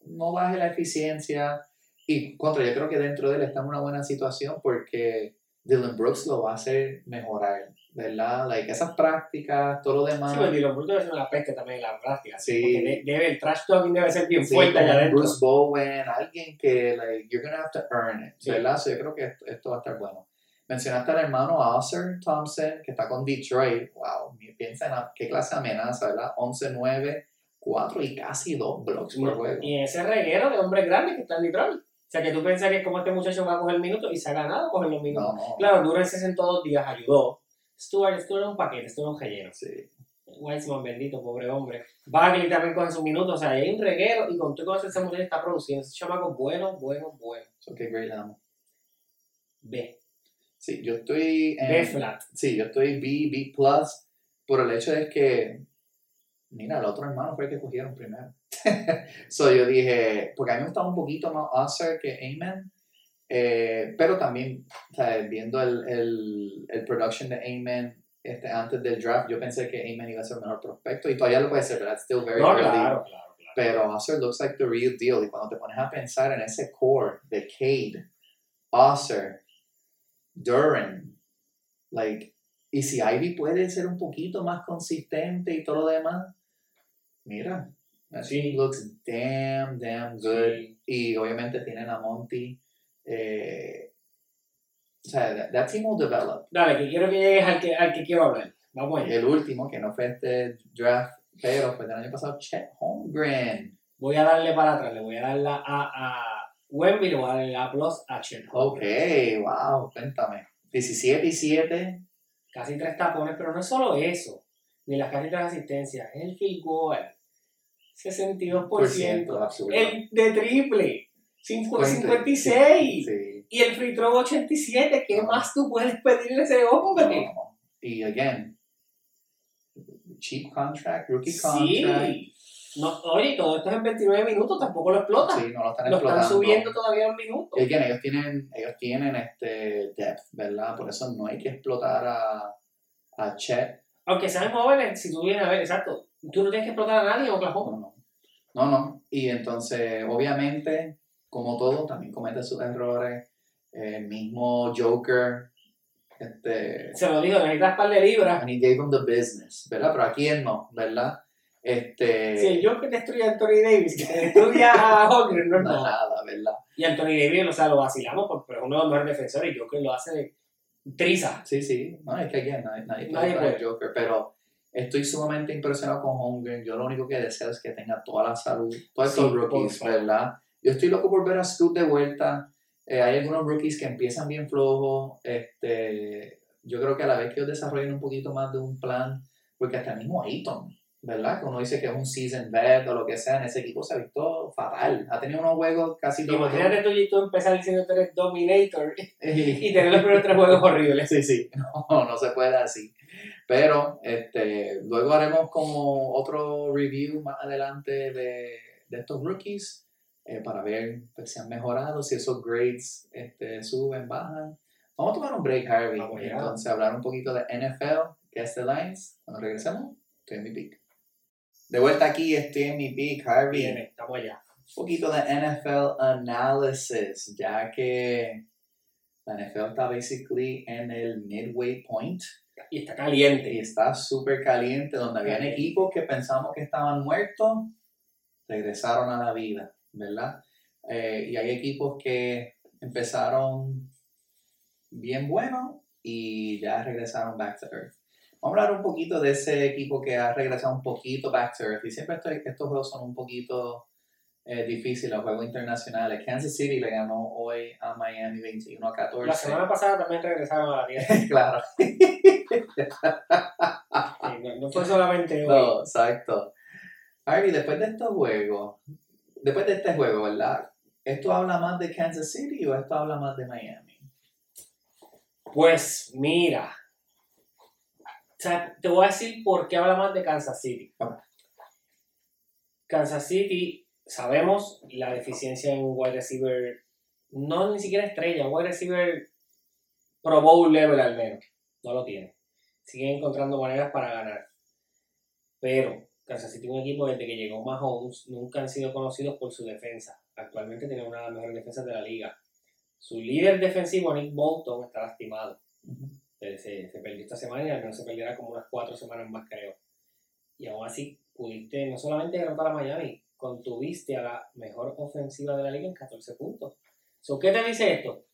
no baje la eficiencia, y contra, yo creo que dentro de él está en una buena situación porque Dylan Brooks lo va a hacer mejorar, ¿verdad? Like, esas prácticas, todo lo demás. Sí, pues Dylan Brooks debe ser una peste también en la práctica. Sí. Porque de- debe, el trash talking debe ser bien Sí, fuerte allá adentro. Bruce Bowen, alguien que, like, you're gonna have to earn it, Sí. ¿verdad? So, yo creo que esto, esto va a estar bueno. Mencionaste al hermano Arthur Thompson, que está con Detroit. Wow, piensa en qué clase de amenaza, ¿verdad? 11-9, cuatro y casi dos blocks por juego. Y ese reguero de hombres grandes que está en Detroit. O sea, que tú pensarías cómo este muchacho va a coger minutos y se ha ganado coger los minutos. No. Claro, Duran se sentó dos días, ayudó. Stewart, Stewart era un paquete, Stewart era un relleno. Sí. Weissman, bendito, pobre hombre. Bagley también con sus minutos, o sea, hay un reguero y con todo con ese muchacho está produciendo. Ese chamaco bueno, bueno, bueno. Qué great amo. B. Sí, yo estoy en... B flat. Sí, yo estoy B, B plus, por el hecho de que, mira, el otro hermano fue el que cogieron primero. so yo dije, porque a mí me gustaba un poquito más Usher que Amen, eh, pero también, o sea, viendo el, el, el production de Amen este, antes del draft, yo pensé que Amen iba a ser el mejor prospecto, y todavía lo puede ser, pero that's still very No, early. claro, claro, claro. Pero Usher looks like the real deal. Y cuando te pones a pensar en ese core de Cade, Usher, Duran, like, y si Ivy puede ser un poquito más consistente y todo lo demás, mira, team looks damn, damn good. Sí. Y obviamente tienen a Monty. Eh, o sea, that, that team will develop. Dale, que quiero que llegues al que, al que quiero hablar. Vamos allá. el último, que no fue este draft, pero fue del año pasado, Chet Holmgren. Voy a darle para atrás, le voy a dar la A a Wemby, le voy a darle la plus a Chet. Ok, wow, cuéntame. 17 y 7. Casi tres tapones, pero no es solo eso, ni las casi tres asistencias, es el field goal. 62%. absurdo. El de triple, cincu- Cuente. 56. Sí. Y el free throw 87. ¿Qué más tú puedes pedirle a ese hombre? No. Y again, cheap contract, rookie contract. Sí. No, oye, todo esto es en 29 minutos, tampoco lo explotan. Sí, no lo están lo explotando. están subiendo todavía en minutos. Y again, ellos tienen, ellos tienen este depth, ¿verdad? Por eso no hay que explotar a, a Chet. Aunque sean jóvenes, si tú vienes a ver, exacto, tú no tienes que explotar a nadie en Oklahoma. No, no. No. Y entonces, obviamente, como todo, también comete sus errores. El mismo Joker, este, Se lo digo, necesitas par de libras. and he gave him the business, ¿verdad? Pero aquí él no, ¿verdad? Este, Si el Joker destruye a Anthony Davis, que destruya a Holmgren, no es nada. nada, ¿verdad? Y Anthony Davis, o sea, lo vacilamos porque es uno de los mejores defensores y Joker lo hace de triza. Sí, sí, no, es que again, nadie, nadie Nadie puede. Joker, pero estoy sumamente impresionado con Holmgren. Yo lo único que deseo es que tenga toda la salud, todos estos Sí, rookies. ¿verdad? Yo estoy loco por ver a Scoot de vuelta. Eh, hay algunos rookies que empiezan bien flojos. Este, yo creo que a la vez que ellos desarrollen un poquito más de un plan, porque hasta el mismo Ayton, ¿verdad? Que uno dice que es un season vet o lo que sea, en ese equipo se ha visto fatal. Ha tenido unos juegos casi todos. Imagínate tú y tú empezar diciendo que eres Dominator y tener los primeros tres juegos horribles. Sí, sí, no, no se puede así. Pero este, luego haremos como otro review más adelante de, de estos rookies eh, para ver pues, si han mejorado, si esos grades este, suben, bajan. Vamos a tomar un break, Harvey, Vamos entonces hablar un poquito de NFL, que es The Lines. Cuando regresemos, estoy en mi pick. De vuelta aquí, estoy en mi pick, Harvey Viene, estamos allá. un poquito de NFL analysis, ya que la NFL está basically en el midway point Y está y caliente. está súper caliente, donde habían equipos que pensamos que estaban muertos, regresaron a la vida, ¿verdad? Eh, y hay equipos que empezaron bien buenos y ya regresaron back to earth. Vamos a hablar un poquito de ese equipo que ha regresado un poquito back to earth. Y siempre estoy, estos juegos son un poquito eh, difíciles, los juegos internacionales. Kansas City le ganó hoy a Miami 21 a 14. La semana pasada también regresaron a la tierra. claro. Sí, no, no fue solamente hoy. No, exacto. Harvey, después de estos juegos, después de este juego, ¿verdad? ¿Esto habla más de Kansas City o esto habla más de Miami? Pues mira, te voy a decir por qué habla más de Kansas City. Kansas City, sabemos la deficiencia en un wide receiver, no ni siquiera estrella, un wide receiver pro bowl level al menos, no lo tiene. Siguen encontrando maneras para ganar. Pero Kansas City es un equipo desde que llegó Mahomes, nunca han sido conocidos por su defensa. Actualmente tiene una de las mejores defensas de la liga. Su líder defensivo, Nick Bolton, está lastimado. Se, perdió esta semana y al menos se perderá como unas cuatro semanas más, creo. Y aún así, pudiste no solamente derrotar a Miami, contuviste a la mejor ofensiva de la liga en 14 puntos. So, ¿Qué te dice esto?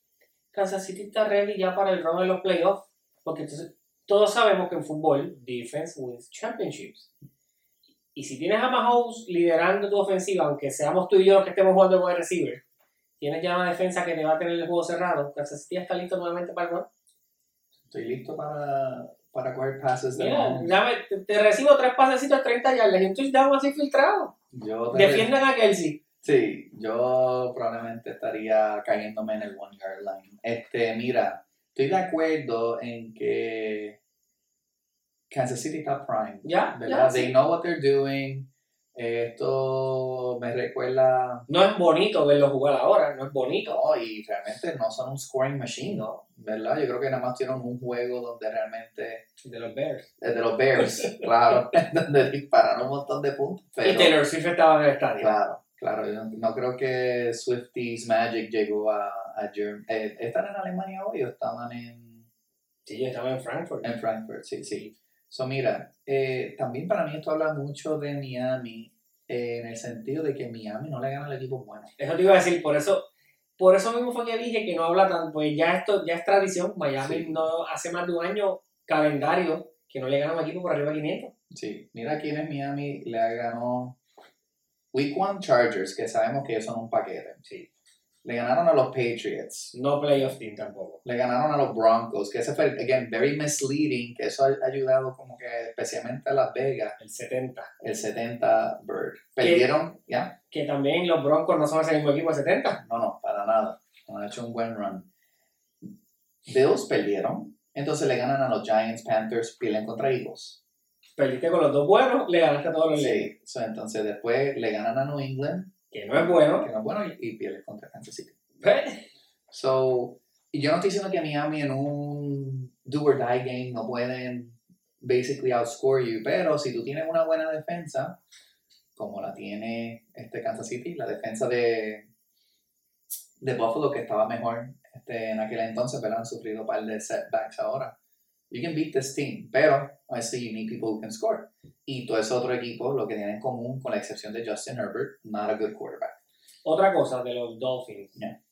Kansas City está ready ya para el run de los playoffs. Porque entonces, todos sabemos que en fútbol, defense wins championships. Y si tienes a Mahomes liderando tu ofensiva, aunque seamos tú y yo los que estemos jugando wide receiver, tienes ya una defensa que te va a tener el juego cerrado. Kansas City está listo nuevamente para el gol. Estoy listo para, para coger pases de Mira, Mahomes. ya me- te, te recibo tres pasecitos a 30 yardas y un touchdown así filtrado. Yo Defiendan a Kelsey. Sí, yo probablemente estaría cayéndome en el one yard line. Este, mira, estoy de acuerdo en que Kansas City está prime, Ya, ¿verdad? ya, They sí. know what they're doing. Esto me recuerda, No es bonito verlo jugar ahora, no es bonito. no, y realmente no son un scoring machine, No, ¿verdad? Yo creo que nada más tienen un juego donde realmente, de los Bears. de los Bears, claro, donde dispararon un montón de puntos, Y pero... Taylor Swift estaba en el estadio. Claro, claro. Yo no, no creo que Swifties Magic llegó a, a Germ- eh, ¿Están en Alemania hoy o estaban en, Sí, yo estaba en Frankfurt. en Frankfurt? Sí, sí. So, mira, eh, también para mí esto habla mucho de Miami eh, en el sentido de que Miami no le gana al equipo bueno. Eso te iba a decir, por eso, por eso mismo fue que dije que no habla tan, pues ya esto ya es tradición. Miami Sí. no hace más de un año calendario que no le gana a un equipo por arriba de 500. Sí, mira quién es Miami, le ganó Week One Chargers, que sabemos que ellos son un paquete. Sí. Le ganaron a los Patriots. No playoff team tampoco. le ganaron a los Broncos, que ese fue, again, very misleading, que eso ha ayudado como que especialmente a Las Vegas, El 70. el 70 Bird. Perdieron, ¿ya? Que también los Broncos no son ese mismo equipo de 70. No, no, para nada. Han hecho un buen run. Bills perdieron, entonces le ganan a los Giants, Panthers, pierden contra Eagles. Perdiste con los dos buenos, le ganaste a todos los. Sí, so, entonces después le ganan a New England, Que no es bueno. que no es bueno, y, y pierden contra Kansas City. ¿Ves? So, y yo no estoy diciendo que Miami en un do or die game no pueden basically outscore you, pero si tú tienes una buena defensa, como la tiene este Kansas City, la defensa de, de Buffalo que estaba mejor este, en aquel entonces, pero han sufrido un par de setbacks ahora. You can beat this team, pero obviously you need people who can score. Y todo ese otro equipo, lo que tienen en común, con la excepción de Justin Herbert, not a good quarterback. Otra cosa de los Dolphins, Yeah.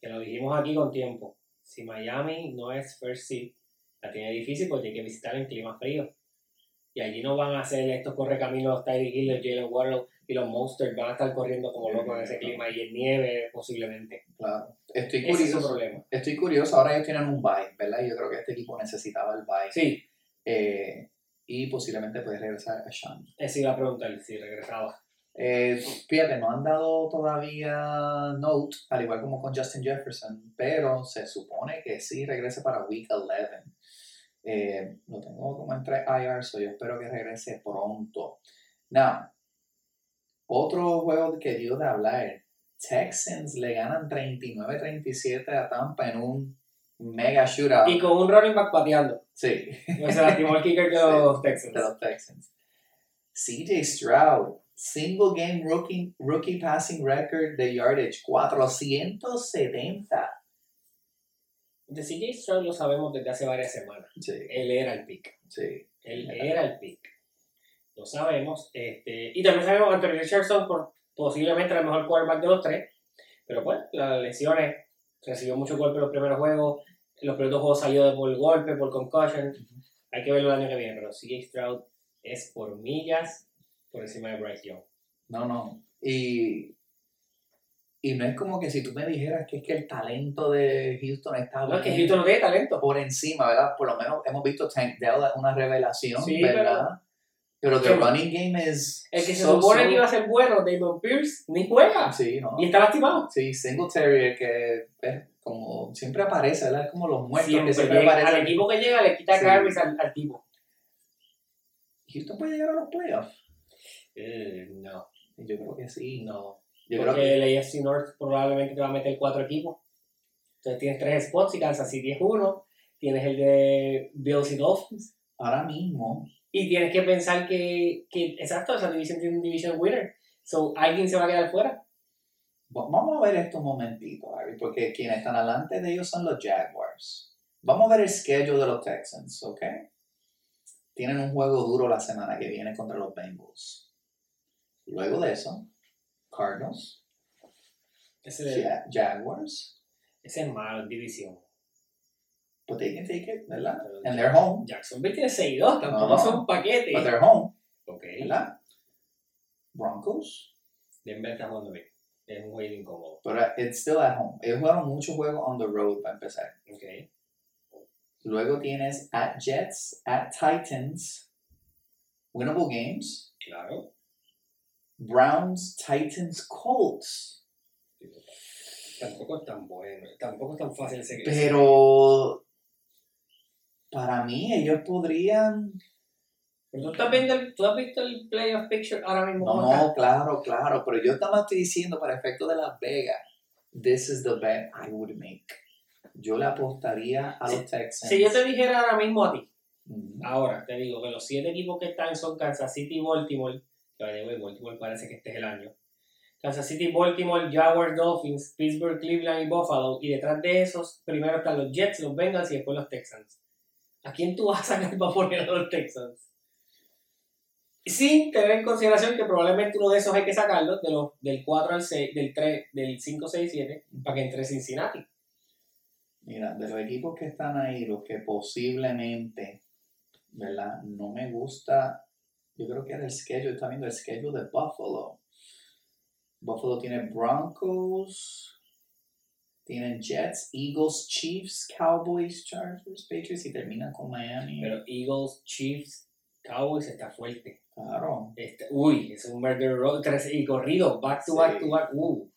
que lo dijimos aquí con tiempo. Si Miami no es first seed, la tiene difícil porque tiene que visitar en clima frío. Y allí no van a hacer estos correcaminos Tyreek Hill, Jalen Waddle y los Monsters van a estar corriendo como locos en ese clima y en nieve posiblemente. Claro. Estoy Ese es su curioso. problema. Estoy curioso, ahora ellos tienen un bye, ¿verdad? Yo creo que este equipo necesitaba el bye. Sí, Eh, y posiblemente puede regresar a Sean. esa iba a preguntar si regresaba. Eh, fíjate, no han dado todavía note, al igual como con Justin Jefferson, pero se supone que sí regrese para Week 11. Eh, lo tengo como entre IR, so yo espero que regrese pronto. Now, otro juego que dio de hablar, Texans le ganan 39-37 a Tampa en un mega shootout. Y con un running back pateando. Sí. Pues se lastimó el kicker de los Texans. de los Texans. CJ Stroud, single game rookie, rookie passing record de yardage, 470. De CJ Stroud lo sabemos desde hace varias semanas. Sí, Él era el pick. sí. Él era el pick. Lo sabemos. Este, y también sabemos que Anthony Richardson por, posiblemente el mejor quarterback de los tres. Pero pues, las lesiones, recibió mucho golpe en los primeros juegos. En los primeros juegos salió de por golpe, por concussion. Hay que verlo el año que viene. Pero CJ Stroud es por millas por encima de Bryce Young. No, no. Y, y no es como que si tú me dijeras que es que el talento de Houston está No, es que Houston no tiene talento. por encima, ¿verdad? Por lo menos hemos visto Tank Dell, una revelación, Sí, ¿verdad? Pero the ¿Qué? running game es. El que se so, supone so- que iba a ser bueno, Damon Pierce, ni juega. Sí, ¿no? Y está lastimado. Sí, Singletary, el que es como siempre aparece, ¿verdad? Es como los muertos Siempre que siempre llega- al aparecen. equipo que llega le quita Sí. carries al, al tipo. Houston puede llegar a los playoffs. Eh, no, Yo creo que sí. no. Yo creo porque que el AFC North probablemente te va a meter cuatro equipos. Entonces tienes tres spots y Kansas City es uno. Tienes el de Bills y Dolphins. ahora mismo, Y tienes que pensar que, que exacto, esa división tiene un division winner. So, alguien se va a quedar fuera. va- vamos a ver esto un momentito, Harry, porque quienes están delante de ellos son los Jaguars. Vamos a ver el schedule de los Texans, ¿ok? Tienen un juego duro la semana que viene contra los Bengals. Luego de eso, Cardinals, Ese, Jaguars, ese es malo en división. But they can take it, ¿verdad? Pero And they're home, Jacksonville tiene 6-2, tampoco No. son un paquete. but they're home, Ok. ¿verdad? Broncos. Denver está jugando bien. Es un juego incómodo. Pero it's still at home. Ellos jugaron muchos juegos on the road para empezar. Ok. Luego tienes at Jets, at Titans. Winnable games. Claro. Browns, Titans, Colts. Tampoco es tan bueno. Tampoco es tan fácil ese Pero para mí ellos podrían... Pero tú, estás viendo el, tú has visto el playoff picture ahora mismo. No, no, claro, claro. Pero yo estoy diciendo para efecto de Las Vegas. This is the bet I would make. Yo le apostaría a los Texans. Si yo te dijera ahora mismo a ti, ahora te digo que los siete equipos que están son Kansas City y Baltimore, que way, Baltimore parece que este es el año. Kansas City, Baltimore, Jaguars, Dolphins, Pittsburgh, Cleveland y Buffalo. Y detrás de esos, primero están los Jets, los Bengals y después los Texans. ¿A quién tú vas a sacar para poner a los Texans? Sin tener en consideración que probablemente uno de esos hay que sacarlo, de los, del 4 al 6, del 3, del 5, 6, 7, para que entre Cincinnati. Mira, de los equipos que están ahí, los que posiblemente, ¿verdad? No me gusta, yo creo que era el schedule, está viendo el schedule de Buffalo. Buffalo tiene Broncos, tienen Jets, Eagles, Chiefs, Cowboys, Chargers, Patriots y terminan con Miami. Pero Eagles, Chiefs, Cowboys está fuerte. claro, Este, uy, es un murder road tres y corrido, back to Sí. back to back. Uh,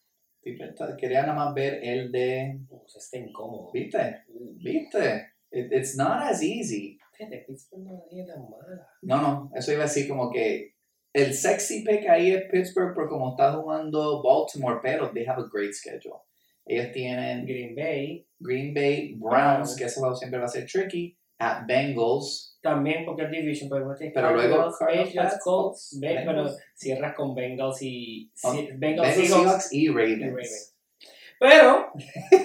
quería nada más ver el de, uh, se está incómodo. ¿viste? Uh, ¿Viste? It- it's not as easy. fíjate, Pittsburgh no tan mala. No, no, eso iba a decir como que el sexy pick ahí es Pittsburgh por como está jugando Baltimore, pero they have a great schedule. Ellos tienen Green Bay, Green Bay, Browns, que ese juego siempre va a ser tricky, at Bengals, también porque es division, pero, Pero luego Patriots, Colts, Bengals. pero cierras con Bengals y Oh, si- Bengals, Bengals, Seahawks y y Ravens. Ravens. Pero,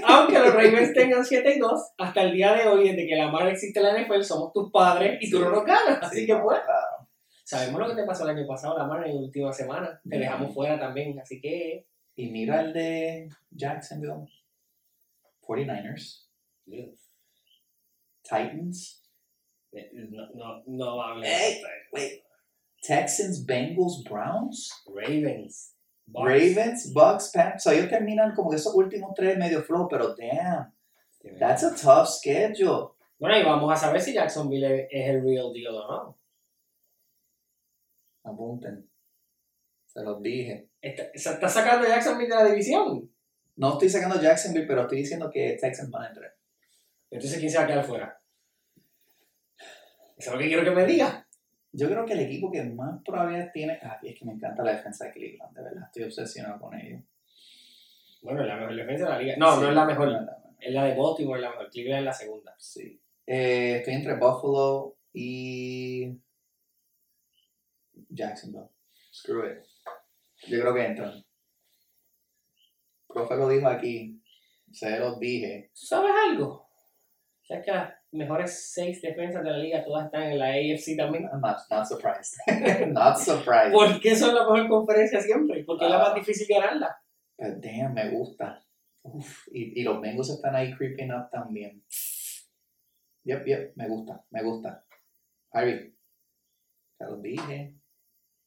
aunque los Ravens tengan 7 y 2, hasta el día de hoy, desde que la madre existe en la NFL, somos tus padres y tú no nos ganas. Así Sí, que pues, claro. sabemos lo que te pasó el año pasado, la mano en la última semana. Te dejamos fuera también, así que. Y mira el de Jacksonville, 49ers, Titans, eh, No, no, no hables Ey, de wait, Texans, Bengals, Browns. Ravens. Bucks. Ravens, Bucks, Pats. So ellos terminan como que esos últimos tres medio flow, pero damn, that's a tough schedule. Bueno, y vamos a saber si Jacksonville es es el real deal o no. Apunten. Se los dije. Está, está sacando Jacksonville de la división. No estoy sacando Jacksonville, pero estoy diciendo que Texans van a entrar. Entonces, ¿quién se va a quedar fuera? Eso es lo que quiero que me diga. Yo creo que el equipo que más probabilidades tiene. Ah, es que me encanta la defensa de Cleveland, de verdad. Estoy obsesionado con ellos. Bueno, es la mejor defensa de la liga. No, Sí, no es la mejor. no es la mejor. Es la de Baltimore, la mejor. Cleveland es la segunda. Sí. Eh, estoy entre Buffalo y. Jacksonville. Screw it. Yo creo que entran. Profe lo dijo aquí. Se los dije. ¿Tú sabes algo? ¿Sabes que las mejores seis defensas de la liga todas están en la AFC también? I'm not, not surprised. not surprised. ¿Por qué son la mejor conferencia siempre? Porque es la Ah. más difícil ganarla. But damn, me gusta. Uf, y, y los Bengals están ahí creeping up también. Yep, yep, me gusta, me gusta. Harry, se los dije.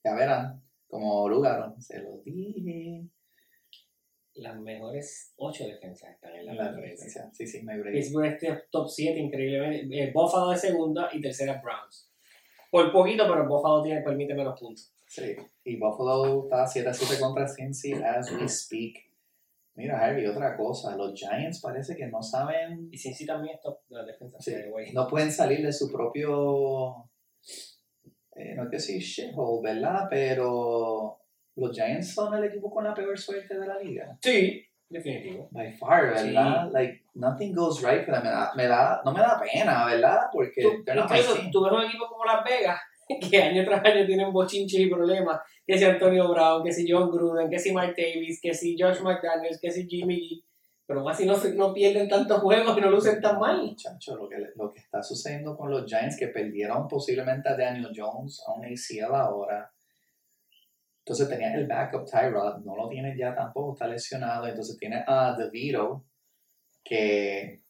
Ya verán, como lugaron, se los dije. Las mejores ocho defensas están en la, la conferencia. Sí, sí, me break. Pittsburgh es top 7, increíblemente. Eh, Buffalo de segunda y tercera Browns. Por poquito, pero Buffalo tiene, permite menos puntos. Sí, y Buffalo está 7-7 contra Cincy as we speak. Mira, Harry, otra cosa. Los Giants parece que no saben Y Cincy también es top de la defensa. Sí, no pueden salir de su propio, eh, no quiero decir shithole, ¿verdad? Pero los Giants son el equipo con la peor suerte de la liga. Sí, definitivo. By far, ¿verdad? Like, nothing goes right them. Me da, me da- no me da pena, ¿verdad? Porque Tú, incluso, tú ves un equipo como Las Vegas, que año tras año tienen bochinches y problemas. Que si Antonio Brown, que si John Gruden, que si Mike Davis, que si Josh McDaniels, que si Jimmy G. Pero casi no, se- no pierden tantos juegos y no lucen tan mal. Muchacho, lo que, lo que está sucediendo con los Giants, que perdieron posiblemente a Daniel Jones a un ACL ahora. Entonces tenías el backup Tyrod, no lo tienes ya tampoco, está lesionado. Entonces tienes a DeVito, que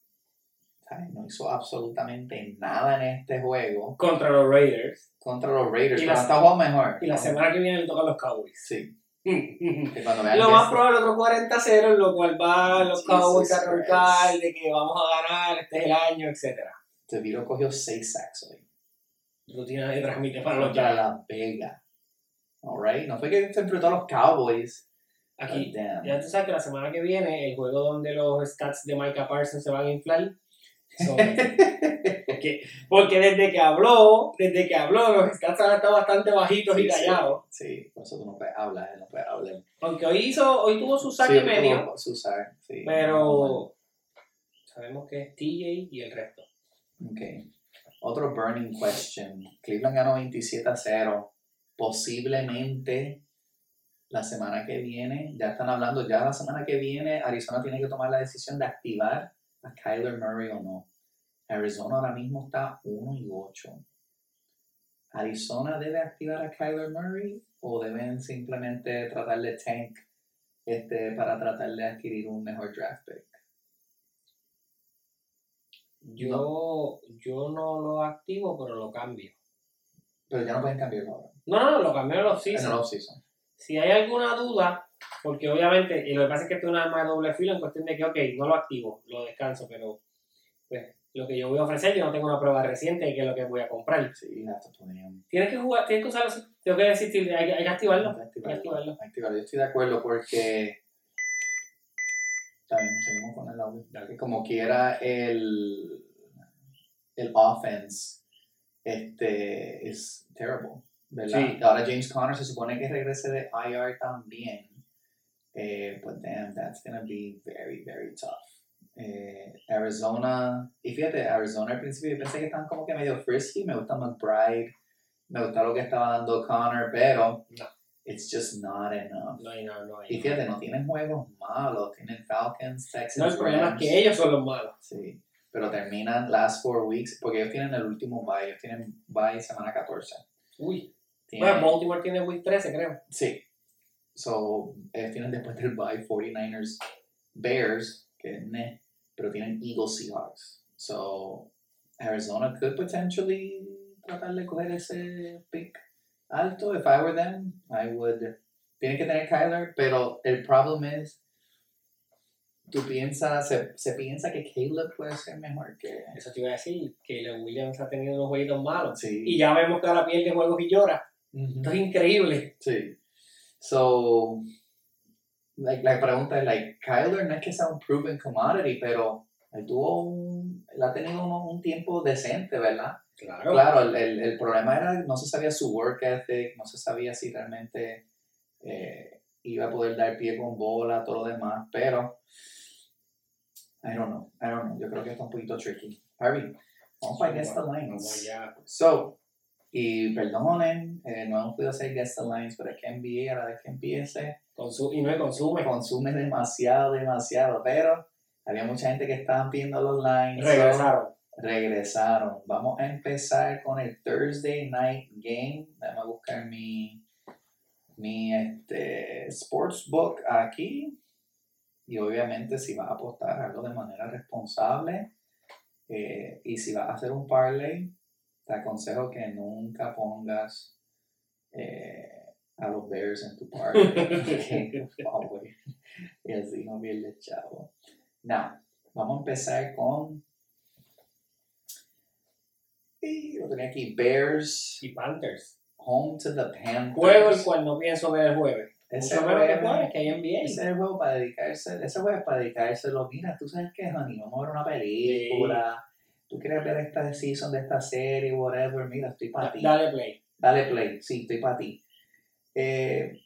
¿sabes? no hizo absolutamente nada en este juego Contra los Raiders. contra los Raiders, Y pero la- hasta jugó mejor. Y la semana que viene le tocan los Cowboys. Sí, Lo más probable otro 40-0, en lo cual van los Cowboys a roncar de que vamos a ganar, este es el año, etc. DeVito cogió 6 sacks hoy. Rutina de trámite para los Contra Giants. la Vega. Alright, no fue que se enfrentó a los Cowboys. Aquí, ya tú sabes que la semana que viene, el juego donde los stats de Micah Parsons se van a inflar. Porque, porque desde que habló, desde que habló, los stats han estado bastante bajitos y Sí, sí. callados. Sí, por eso tú no puedes hablar, no puedes hablar. Aunque hoy hizo, hoy tuvo su Sí, saque tuvo medio, su sí. pero sabemos que es TJ y el resto. Ok. Otro burning question. Cleveland ganó 27 a 0. Posiblemente la semana que viene, ya están hablando, ya la semana que viene Arizona tiene que tomar la decisión de activar a Kyler Murray o no. Arizona ahora mismo está 1 y 8. ¿Arizona debe activar a Kyler Murray o deben simplemente tratar de tank este, para tratar de adquirir un mejor draft pick? Yo, yo no lo activo, pero lo cambio. Pero ya no pueden cambiarlo ahora. No, no, no, lo cambio en los En el season. offseason. Si hay alguna duda, porque obviamente, y lo que pasa es que esto es un arma de doble filo en cuestión de que, ok, no lo activo, lo descanso, pero pues, lo que yo voy a ofrecer, yo no tengo una prueba reciente de qué es lo que voy a comprar. Sí. Tienes que jugar, tienes que usarlo, tengo que sí, hay, que- hay que activarlo. Hay que activarlo, que. Yo estoy de acuerdo porque. También seguimos con el audio. Como quiera el. El offense. Este. Es terrible. ¿Verdad? Sí. Ahora James Conner se supone que regrese de IR también. Eh, but damn, that's gonna be very, very tough. Eh, Arizona, y fíjate, Arizona al principio yo pensé que estaban como que medio frisky, me gusta McBride, me gusta lo que estaba dando Connor, pero No. it's just not enough. No no, no. Y fíjate, no tienen juegos malos, tienen Falcons, No, Texans, el problema es que ellos son los malos. Sí, pero terminan last four weeks, porque ellos tienen el último bye, ellos tienen bye semana 14. Uy. Tienen- Bueno, Baltimore tiene week 13, creo. Sí. So, ellos tienen después del bye 49ers, Bears, que es ne, pero tienen Eagles, Seahawks. So, Arizona could potentially tratar de coger ese pick alto. If I were them, I would. Tienen que tener Kyler, pero el problema es, tú piensas, se, se piensa que Caleb puede ser mejor que... Eso te iba a decir, Caleb Williams ha tenido unos jueguitos malos. Sí. Y ya vemos que ahora pierde juegos y llora. Ujú. Esto es increíble. Sí. So, like, la pregunta es, like, Kyler no es que sea un proven commodity, pero él tuvo un, él ha tenido un, un tiempo decente, ¿verdad? Claro. Claro, el, el, el problema era, no se sabía su work ethic, no se sabía si realmente eh, iba a poder dar pie con bola, todo lo demás, pero, I don't know, I don't know, yo creo que está un poquito tricky. Harvey, vamos para Guess the Lines. So, y perdonen, eh, no hemos podido hacer guest lines, pero es que NBA a la vez que empiece Consu- y no me consume. consume demasiado, demasiado, pero había mucha gente que estaban pidiendo los lines. so, Regresaron. regresaron. Vamos a empezar con el Thursday Night Game. Déjame buscar mi, mi este, sportsbook aquí. Y obviamente si vas a apostar algo de manera responsable eh, y si vas a hacer un parlay, te aconsejo que nunca pongas eh, a los Bears en tu parlay. porque, por favor, y así no chavo. Now, vamos a empezar con y lo tenía aquí, Bears, Y Panthers. home to the Panthers. Juego el cual no pienso ver el jueves. Ese que juego, jueves, que hay NBA. ese es el juego para dedicarse, ese juego es para dedicárselo, mira, tú sabes qué, honey, vamos a ver una película, tú quieres ver esta season de esta serie, whatever, mira, estoy para ti. Dale play. Dale play, sí, estoy para ti. Eh,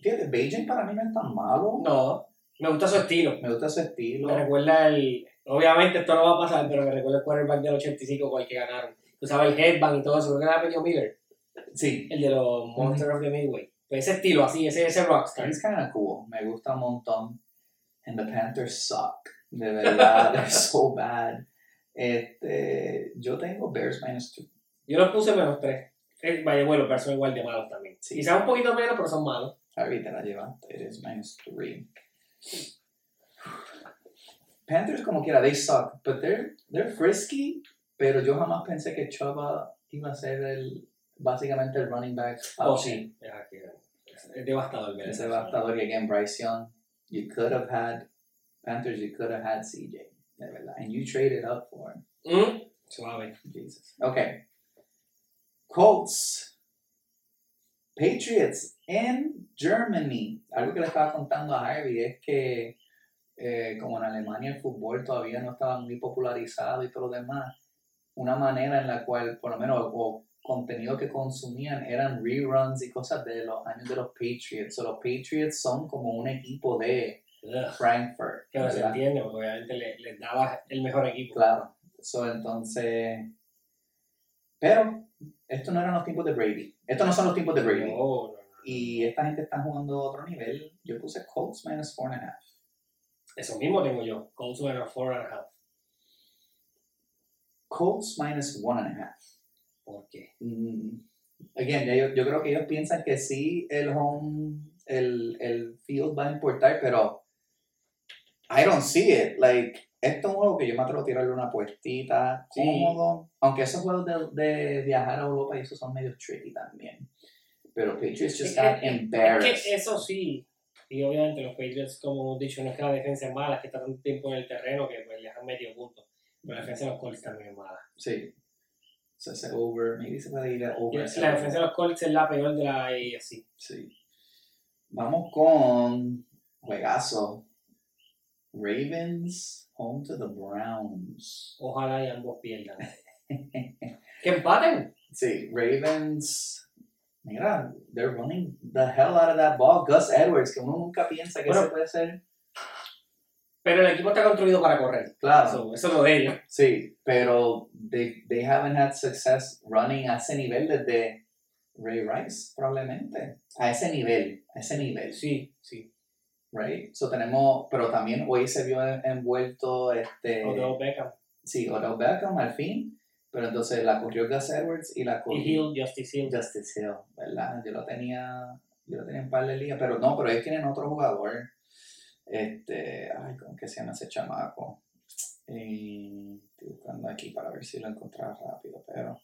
fíjate, Beijing para mí no es tan malo, No. Me gusta su estilo. me gusta su estilo. Me recuerda el. Obviamente esto no va a pasar, pero me recuerda el quarterback del 85 con el que ganaron. Tú sabes, el headband y todo eso. Creo que era Peño Miller, Sí, el de los Monsters of the Midway. Pues ese estilo así, ese, ese rockstar. It's kind of cool. Me gusta un montón. And the Panthers suck. De verdad, they're so bad. Este, yo tengo Bears minus two. Yo los puse menos tres. Eh, Vaya, bueno, pero son igual de malos también. Sí. Quizás un poquito menos, pero son malos. Ahorita la llevaste. It is minus three. Panthers como quiera, they suck, but they're, they're frisky, pero yo jamás pensé que Chuba iba a ser el, básicamente el running back. Oh, option. sí. Es, devastador Es devastador y again, Bryce Young, you could have had, Panthers, you could have had CJ, and you traded up for him. Mm, Suave. Jesus. Okay. Colts. Patriots in Germany. Algo que le estaba contando a Harvey es que eh, como en Alemania el fútbol todavía no estaba muy popularizado y todo lo demás, una manera en la cual, por lo menos, o contenido que consumían eran reruns y cosas de los años de los Patriots. O los Patriots son como un equipo de Ugh. Frankfurt. Que no se entiende, porque obviamente le- les daba el mejor equipo. Claro. So, entonces. Pero, estos no eran los tiempos de Brady. Estos no son los tiempos de Brady. No, no, no. Y esta gente está jugando a otro nivel. Yo puse Colts minus four and a half. Eso mismo tengo yo. Colts a half. Colts minus one and a half. ¿Por qué? Mm, again, yo, yo creo que ellos piensan que sí, el home, el, el field va a importar, pero I don't see it. Like, esto es un juego que yo me atrevo a tirarle una puestita, Sí. cómodo. Aunque esos juegos de, de viajar a Europa y esos son medio tricky también. Pero Patriots just got embarrassed. Es que eso sí. Y obviamente los Patriots, como hemos dicho, no es que la defensa es mala, es que está tanto tiempo en el terreno que pues, les han metido puntos. Pero la defensa de los Colts también es mala. Sí. So ese over, maybe se puede ir a over. ese la defensa de los Colts es la peor de la AFC. Sí. Vamos con juegazo. Ravens home to the Browns. Ojalá y ambos pierdan. ¡Que empaten! Sí, Ravens. Mira, they're running the hell out of that ball. Gus Edwards, que uno nunca piensa que Bueno. se puede ser. Pero el equipo está construido para correr. Claro, Eso, eso es lo de ellos. sí, pero they, they haven't had success running a ese nivel desde Ray Rice, probablemente. A ese nivel, a ese nivel. Sí, sí. Right? So tenemos, pero también hoy se vio en- envuelto este, Odell Beckham. sí, Odell Beckham al fin, pero entonces la corrió Gus Edwards y la corrió Y Hill, Justice Hill. Justice Hill, ¿verdad? Yo lo tenía, yo lo tenía en par de ligas, pero no, pero ellos tienen otro jugador, este, ay, ¿cómo que se llama ese chamaco? Eh, estoy buscando aquí para ver si lo encontraba rápido, pero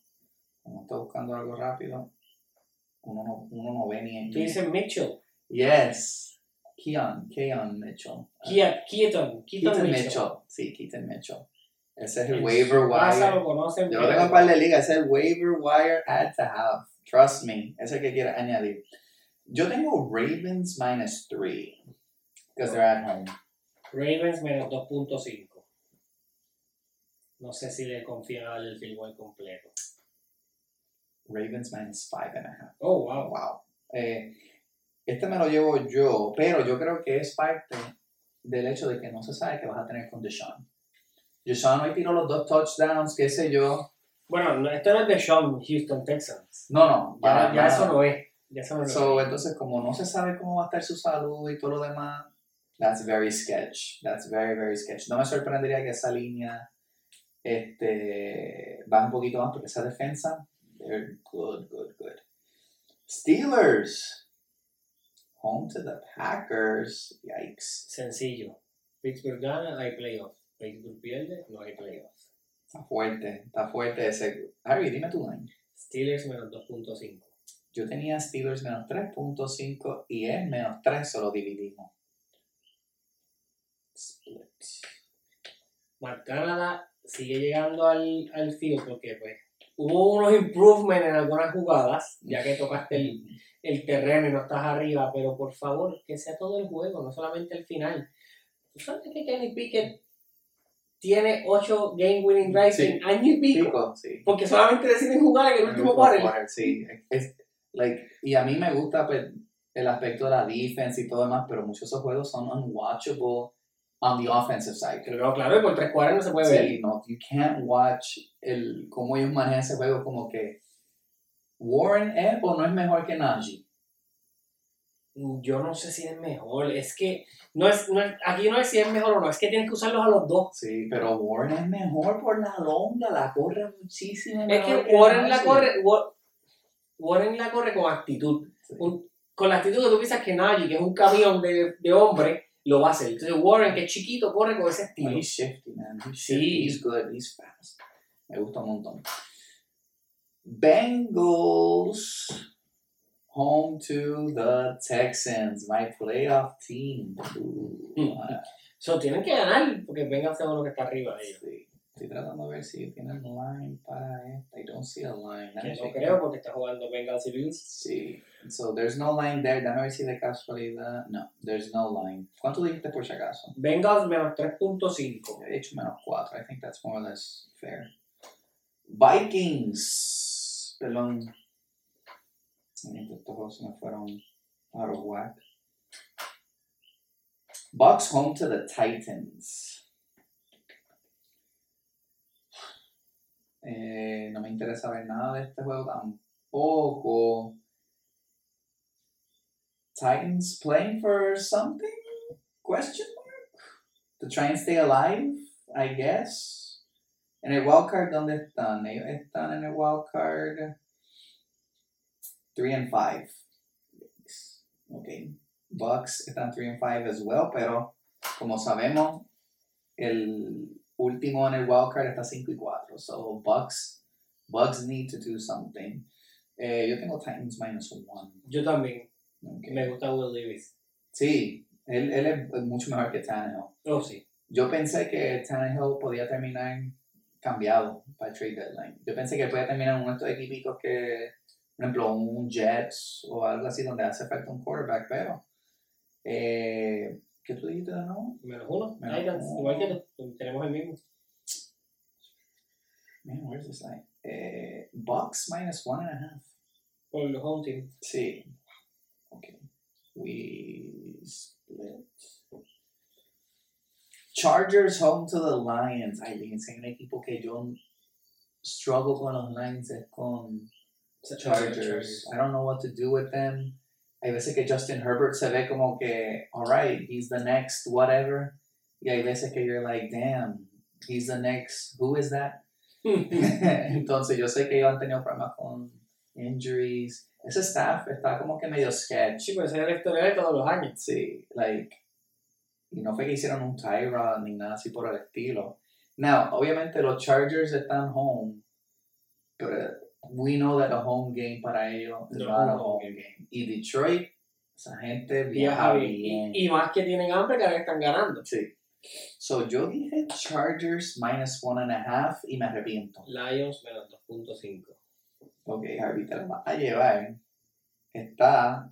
como estoy buscando algo rápido, uno no, uno no ve ni en Tú dices Mitchell. Yes. Keon, Keon Mitchell. Keaton. Keaton Keaton Mitchell. Mitchell. Sí, Keaton Mitchell. Ese es el waiver wire. lo conocen. Yo lo tengo en par de ligas. Ese es el waiver wire add to have. Trust me. Ese que quiero añadir. Yo tengo Ravens minus 3. Because they're at home. Ravens menos 2.5. No sé si le confían a darle el field goal completo. Ravens minus 5 and a half. Oh, wow. Wow. Eh, este me lo llevo yo, pero yo creo que es parte del hecho de que no se sabe qué vas a tener con Deshaun. Deshaun hoy tiró los dos touchdowns, qué sé yo. Bueno, no- esto no es de Sean Houston Texans. No, no, Ya, eso no es. Ya eso no es. So, entonces, como no se sabe cómo va a estar su salud y todo lo demás, that's very sketch. That's very, very sketch. No me sorprendería que esa línea este, va un poquito más porque esa defensa, they're good, good, good. Steelers, home to the Packers. Yikes. Sencillo. Pittsburgh gana, hay playoffs. Pittsburgh pierde, no hay playoffs. Está fuerte, está fuerte ese. Harry, dime tu line. Steelers menos 2.5. Yo tenía Steelers menos 3.5 y es menos 3, solo dividimos. Split. Canada sigue llegando al, al field porque pues hubo unos improvements en algunas jugadas, ya que tocaste el, el terreno y no estás arriba, pero por favor, que sea todo el juego, no solamente el final. ¿Tú sabes que Kenny Pickett tiene 8 game winning drives Sí. en año y pico? Pico, sí. Porque solamente deciden jugar en el último quarter. Sí, es, like, y a mí me gusta pues, el aspecto de la defense y todo demás, pero muchos de esos juegos son unwatchable on the offensive side. Pero claro, por tres quarters no se puede ver. Sí, no, you can't watch el, cómo ellos manejan ese juego como que Warren es o no es mejor que Najee. Yo no sé si es mejor, es que no es, no es- aquí no es si es mejor o no, es que tienes que usarlos a los dos. Sí, pero Warren es mejor por la longa, la corre muchísimo. Es que Warren la corre, Wa- Warren la corre con actitud. Sí. Un- con la actitud que tú piensas que Najee, que es un camión de, de hombre, lo va a hacer. Entonces Warren, que es chiquito, corre con ese estilo. He's shifty, man. He's Sí. He's good. He's fast. Me gusta un montón. Bengals home to the Texans, my playoff team. Ooh, So, tienen que ganar, porque venga sea uno que está arriba de ellos. sí. Estoy tratando de ver si tienen line para esta. I don't see a line. No creo, porque está jugando Bengals y Bills. Sí. So there's no line there. Déjame ver si de casualidad. No, there's no line. ¿Cuánto dijiste por si acaso? Bengals menos 3.5. He hecho menos 4. I think that's more or less fair. Vikings. Perdón. Estos juegos se me fueron out of whack. Bucks home to the Titans. Eh, no me interesa ver nada de este juego tampoco. Titans playing for something? Question mark? To try and stay alive, I guess. En el wildcard, ¿dónde están? Ellos están en el wildcard 3 and 5. Ok. Bucks están 3 and 5 as well, pero como sabemos, el último en el wildcard está 5 y 4. So Bucks, Bucks need to do something. Eh, yo tengo Titans minus 1. Yo también. Ok. Me gusta Will Davis. Sí, él, él es mucho mejor que Tannehill. Oh, sí. Yo pensé que Tannehill podía terminar cambiado para el trade deadline. Yo pensé que podía terminar en uno de estos equipitos que, por ejemplo, un Jets o algo así donde hace falta un quarterback, pero eh, ¿qué tú dijiste de nuevo? Menos uno. Menos Titans, uno. igual que tú. Tenemos el mismo. Man, where's this line? Eh, Bucks minus one and a half. Por los home team. Sí. Okay. We split. Chargers home to the Lions. Ay, fíjense, hay un equipo que yo struggle con los Lions con Chargers. I don't know what to do with them. Hay veces que Justin Herbert se ve como que, alright, he's the next whatever. Y hay veces que you're like, damn, he's the next, who is that? Hmm. Entonces yo sé que ellos han tenido problemas con injuries. Ese staff está como que medio sketch. Sí, pues es el historial de todos los años. Sí, like, y no fue que hicieron un Tyra ni nada así por el estilo. Now, obviamente los Chargers están home, pero we know that a home game para ellos is No, not a home game. Y Detroit, esa gente Viaja bien. Y, y más que tienen hambre, que están ganando. Sí. So yo dije Chargers minus one and a half y me arrepiento. Lions menos 2.5. Ok, Harvey, te la vas a llevar. Está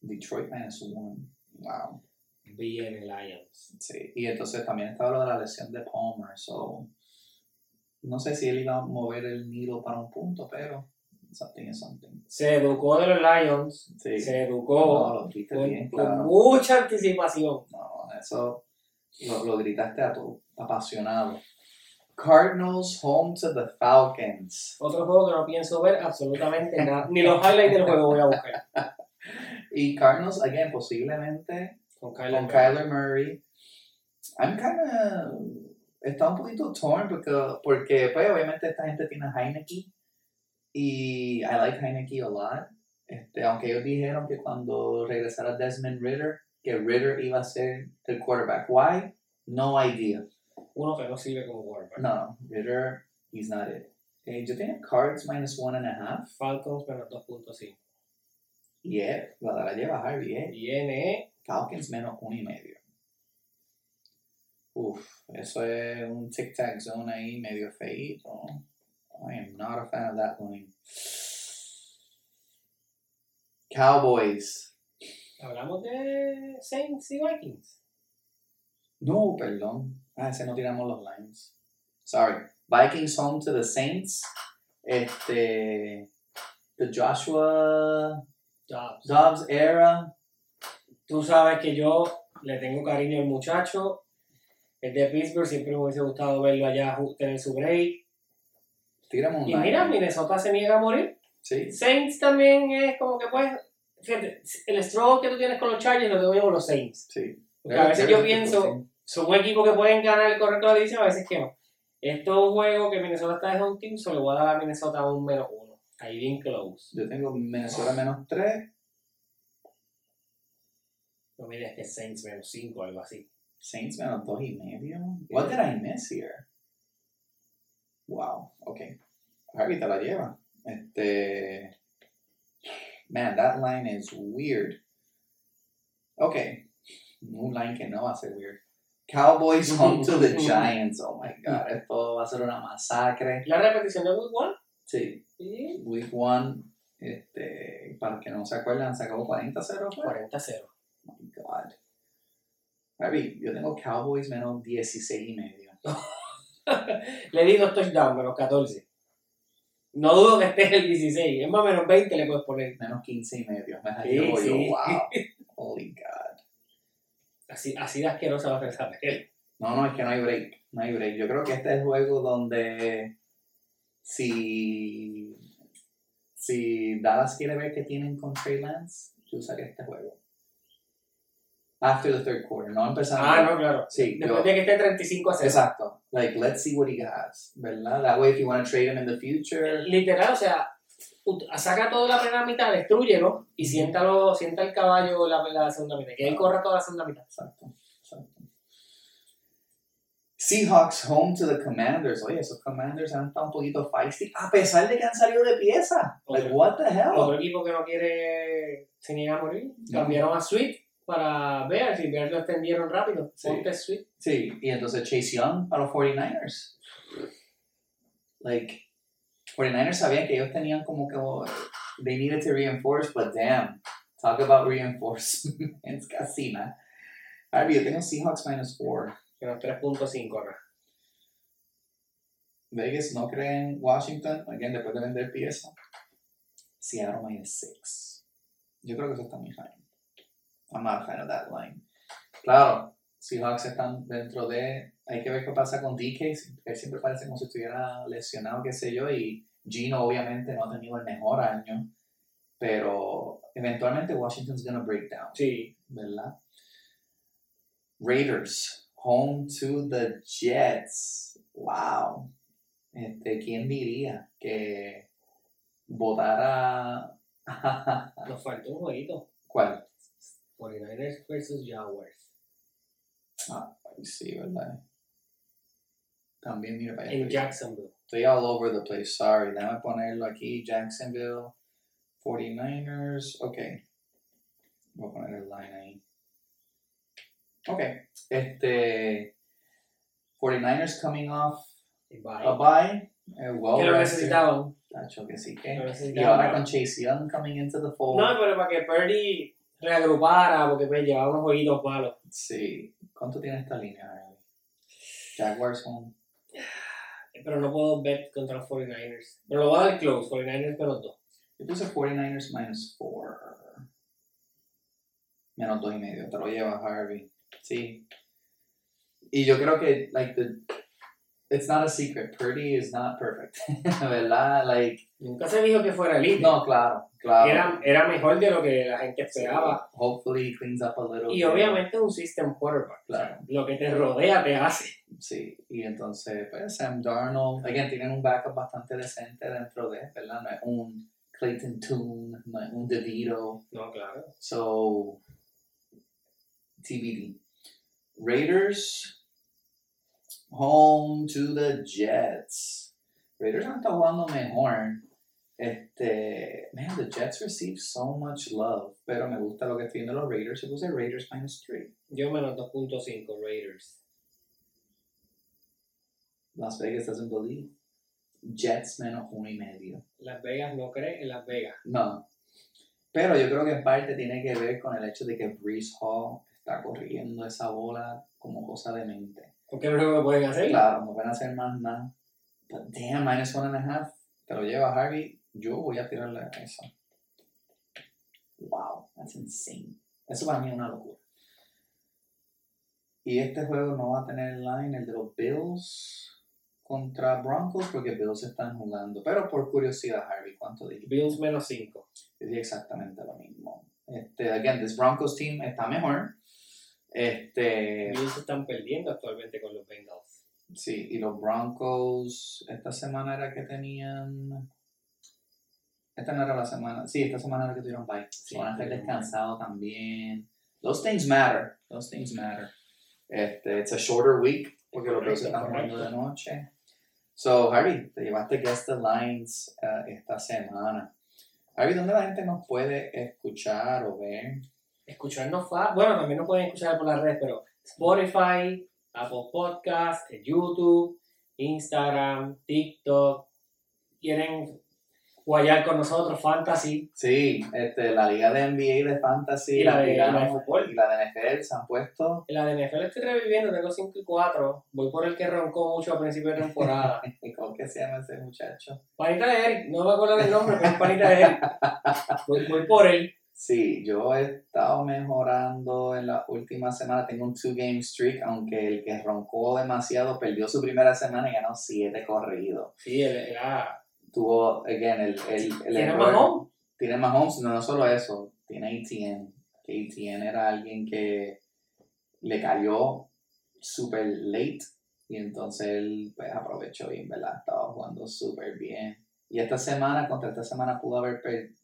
Detroit minus one. Wow. Bien, Lions. Sí, y entonces también estaba lo de la lesión de Palmer, so no sé si él iba a mover el nido para un punto, pero something is something. Se educó de los Lions. Sí, Se educó no, lo con, bien, con claro. mucha anticipación. No, eso lo, lo gritaste a tu apasionado. Cardinals home to the Falcons. Otro juego que no pienso ver absolutamente nada. Ni los highlights del juego voy a buscar. Y Cardinals, again, posiblemente Con Kyler. con Kyler Murray. I'm kinda. Está un poquito torn porque, porque pues, obviamente esta gente tiene a Heineke y I like Heineke a lot. Este, aunque ellos dijeron que cuando regresara Desmond Ritter, que Ritter iba a ser el quarterback. Why? No idea. Uno que no sirve como quarterback. No, Ritter, he's not it. Eh, yo tenía Cards minus one and a half. Falcons menos 2.5. Yeah, la la lleva Harvey, eh. Viene Falcons menos uno y medio. Uf, eso es un tic-tac zone ahí medio feíto. I am not a fan of that line. Cowboys. Hablamos de Saints y Vikings. No, perdón. Ah, ese no tiramos los lines. Sorry. Vikings home to the Saints. Este. The Joshua Dobbs. Dobbs era. Tú sabes que yo le tengo cariño al muchacho. Es de Pittsburgh, siempre me hubiese gustado verlo allá tener su break. Tiramos un Y mira, Minnesota se niega a morir. Sí. Saints también es como que pues. Fíjate, el struggle que tú tienes con los Chargers lo tengo yo con los Saints. Sí. Porque a veces yo pienso, son un equipo que pueden ganar el correcto de la división, a veces que no. Esto es un juego que Minnesota está de home team, solo le voy a dar a Minnesota un menos uno. Ahí bien close. Yo tengo Minnesota menos 3. No me digas que Saints menos 5 o algo así. Saints menos dos y medio. What did I miss here? Wow, okay. Harvey te la lleva. Este. Man, that line is weird. Okay. Un line que no va a ser weird. Cowboys home to the Giants. Oh my god, esto va a ser una masacre. ¿La repetición de Week 1? Sí, Sí. Week 1, este, para los que no se acuerdan, se acabó 40-0. fue? 40-0. Oh my god. Harvey, yo tengo Cowboys menos 16 y medio. Le di dos touchdowns, menos 14. No dudo que esté el 16. Es más menos 20 le puedes poner. menos 15 y medio. Me Sí, yo, sí. wow. Holy God. Así, así de asquerosa va a ser. No, no, es que no hay break. No hay break. Yo creo que este es el juego donde si, si Dallas quiere ver qué tienen con Trey Lance, yo usaría este juego. After the third quarter, no empezando. Ah, no, claro. Sí, yo, Después de que esté 35 a 0. exacto. Like, let's see what he has, ¿verdad? That way, if you want to trade him in the future, Literal, o sea, saca toda la primera mitad, destruyelo y siéntalo, sienta el caballo la, la segunda mitad. Que él corra toda la segunda mitad. Exacto, exacto. Seahawks home to the Commanders. Oye, esos Commanders han estado un poquito feisty, a pesar de que han salido de pieza. Like, what the hell? Otro equipo que no quiere se niega a morir. Cambiaron a Sweet para Bears y Bears lo extendieron rápido. Sí. Sweet. Sí, y entonces Chase Young para los 49ers. Like, 49ers sabían que ellos tenían como que, oh, they needed to reinforce, but damn, talk about reinforcements, casi nada. Harvey, yo tengo Seahawks minus 4. Menos 3.5 acá. Vegas no cree en Washington, again, después de vender pieza. Seattle minus 6. Yo creo que eso está muy high. I'm not a fan of that line. Claro, Seahawks están dentro de. Hay que ver qué pasa con DK. Él siempre parece como si estuviera lesionado, qué sé yo. Y Gino, obviamente, no ha tenido el mejor año. Pero eventualmente Washington's gonna break down. Sí. ¿verdad? Raiders, home to the Jets. Wow. Este, ¿Quién diría que votara... Nos falta un jueguito. ¿Cuál? 49ers versus Jaguars. Ah, sí, ¿verdad? También, mira para allá. En Jacksonville. Estoy all over the place, sorry. Déjame ponerlo aquí. Jacksonville, 49ers. Ok. Voy a poner el line ahí. Ok. Este. 49ers coming off Bye. a bye. Eh, well que lo necesitaban. Tacho que sí que. Y ahora con Chase Young coming into the fold. No, pero para que Purdy reagrupara, porque pues, llevaba unos jueguitos malos. Sí. ¿Cuánto tiene esta línea? Jaguars home. Pero no puedo bet contra los 49ers. Pero lo voy a dar close, 49ers menos 2. Yo puse 49ers minus 4. Menos 2 y medio. Te lo llevas, Harvey. Sí. Y yo creo que, like, the, it's not a secret. Purdy is not perfect. ¿Verdad? Like, Nunca se dijo que fuera elite. no, claro, claro. Era, era mejor de lo que la gente esperaba. Hopefully he cleans up a little. Y bit. obviamente un system quarterback. Claro. Lo que te rodea te hace. Sí, y entonces, pues, Sam Darnold, again, tienen un backup bastante decente dentro de, ¿verdad? No es un Clayton Toon, no es un DeVito. No, claro. So, TBD. Raiders, home to the Jets. Raiders han estado jugando mejor. Este, man, the Jets receive so much love, pero me gusta lo que estoy viendo los Raiders. Yo puse Raiders minus 3. Yo menos 2.5 Raiders. Las Vegas doesn't believe. Jets menos uno y medio. Las Vegas no cree en Las Vegas. No. Pero yo creo que en parte tiene que ver con el hecho de que Breeze Hall está corriendo esa bola como cosa de mente. Porque es lo que pueden hacer. Claro, no a hacer más nada. But damn, minus one and a half. Te lo lleva Harvey. Yo voy a tirarle a eso. Wow, that's insane. Eso para mí es una locura. Y este juego no va a tener line, el de los Bills contra Broncos, porque Bills están jugando. Pero por curiosidad, Harvey, ¿cuánto dijiste? Bills menos 5. Yo dije exactamente lo mismo. Este, again, this Broncos team está mejor. Este, Bills están perdiendo actualmente con los Bengals. sí, y los Broncos, esta semana era que tenían. Esta no era la semana. Sí, esta semana era que tuvieron bye. Sí, van a estar descansados también. those things matter. Those things matter. Este, it's a shorter week porque los Correcto, están jugando correcto. de noche. So, Harvey, te llevaste Guest the Lines eh, esta semana. Harvey, ¿dónde la gente nos puede escuchar o ver? Escucharnos Bueno, también nos pueden escuchar por las redes, pero Spotify, Apple Podcast, YouTube, Instagram, TikTok. Quieren guayar con nosotros, Fantasy. Sí, este, la liga de NBA de Fantasy Y la de- la de fútbol. y la de NFL se han puesto. En la de NFL estoy reviviendo, tengo 5 y 4. Voy por el que roncó mucho a principio de temporada. ¿Cómo que se llama ese muchacho? panita de Eric, no me acuerdo del nombre, pero es panita de Eric. Voy, voy por él. Sí, yo he estado mejorando en la última semana. Tengo un two-game streak, aunque el que roncó demasiado perdió su primera semana y ganó siete corridos. Sí, él era. Tuvo, again, el, el, el ¿Tiene Mahomes? Tiene Mahomes, no, no solo eso, tiene ATN. ATN era alguien que le cayó super late y entonces él pues, aprovechó bien, ¿verdad? Estaba jugando súper bien. Y esta semana, contra esta semana, pudo haber perdido.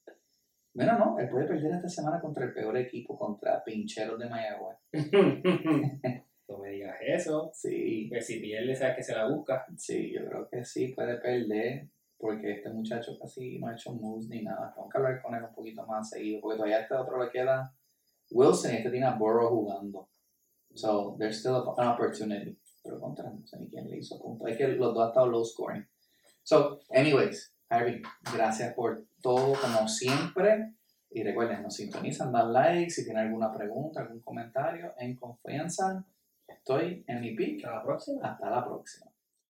Bueno, no, él puede perder esta semana contra el peor equipo, contra Pincheros de Mayagüez. no me digas eso. Sí, Que si pierde, sabes que se la busca. sí, yo creo que sí, puede perder. Porque este muchacho casi no ha hecho moves ni nada. Tengo que hablar con él un poquito más seguido. Porque todavía este otro le queda Wilson y este tiene a Burrow jugando. So, there's still an opportunity. Pero contra, no sé ni quién le hizo punto. Es que los dos han estado low scoring. So, anyways, Harvey, gracias por todo como siempre. Y recuerden, nos sintonizan, dan like. Si tienen alguna pregunta, algún comentario, en confianza, estoy en mi pick. Hasta la próxima. Hasta la próxima.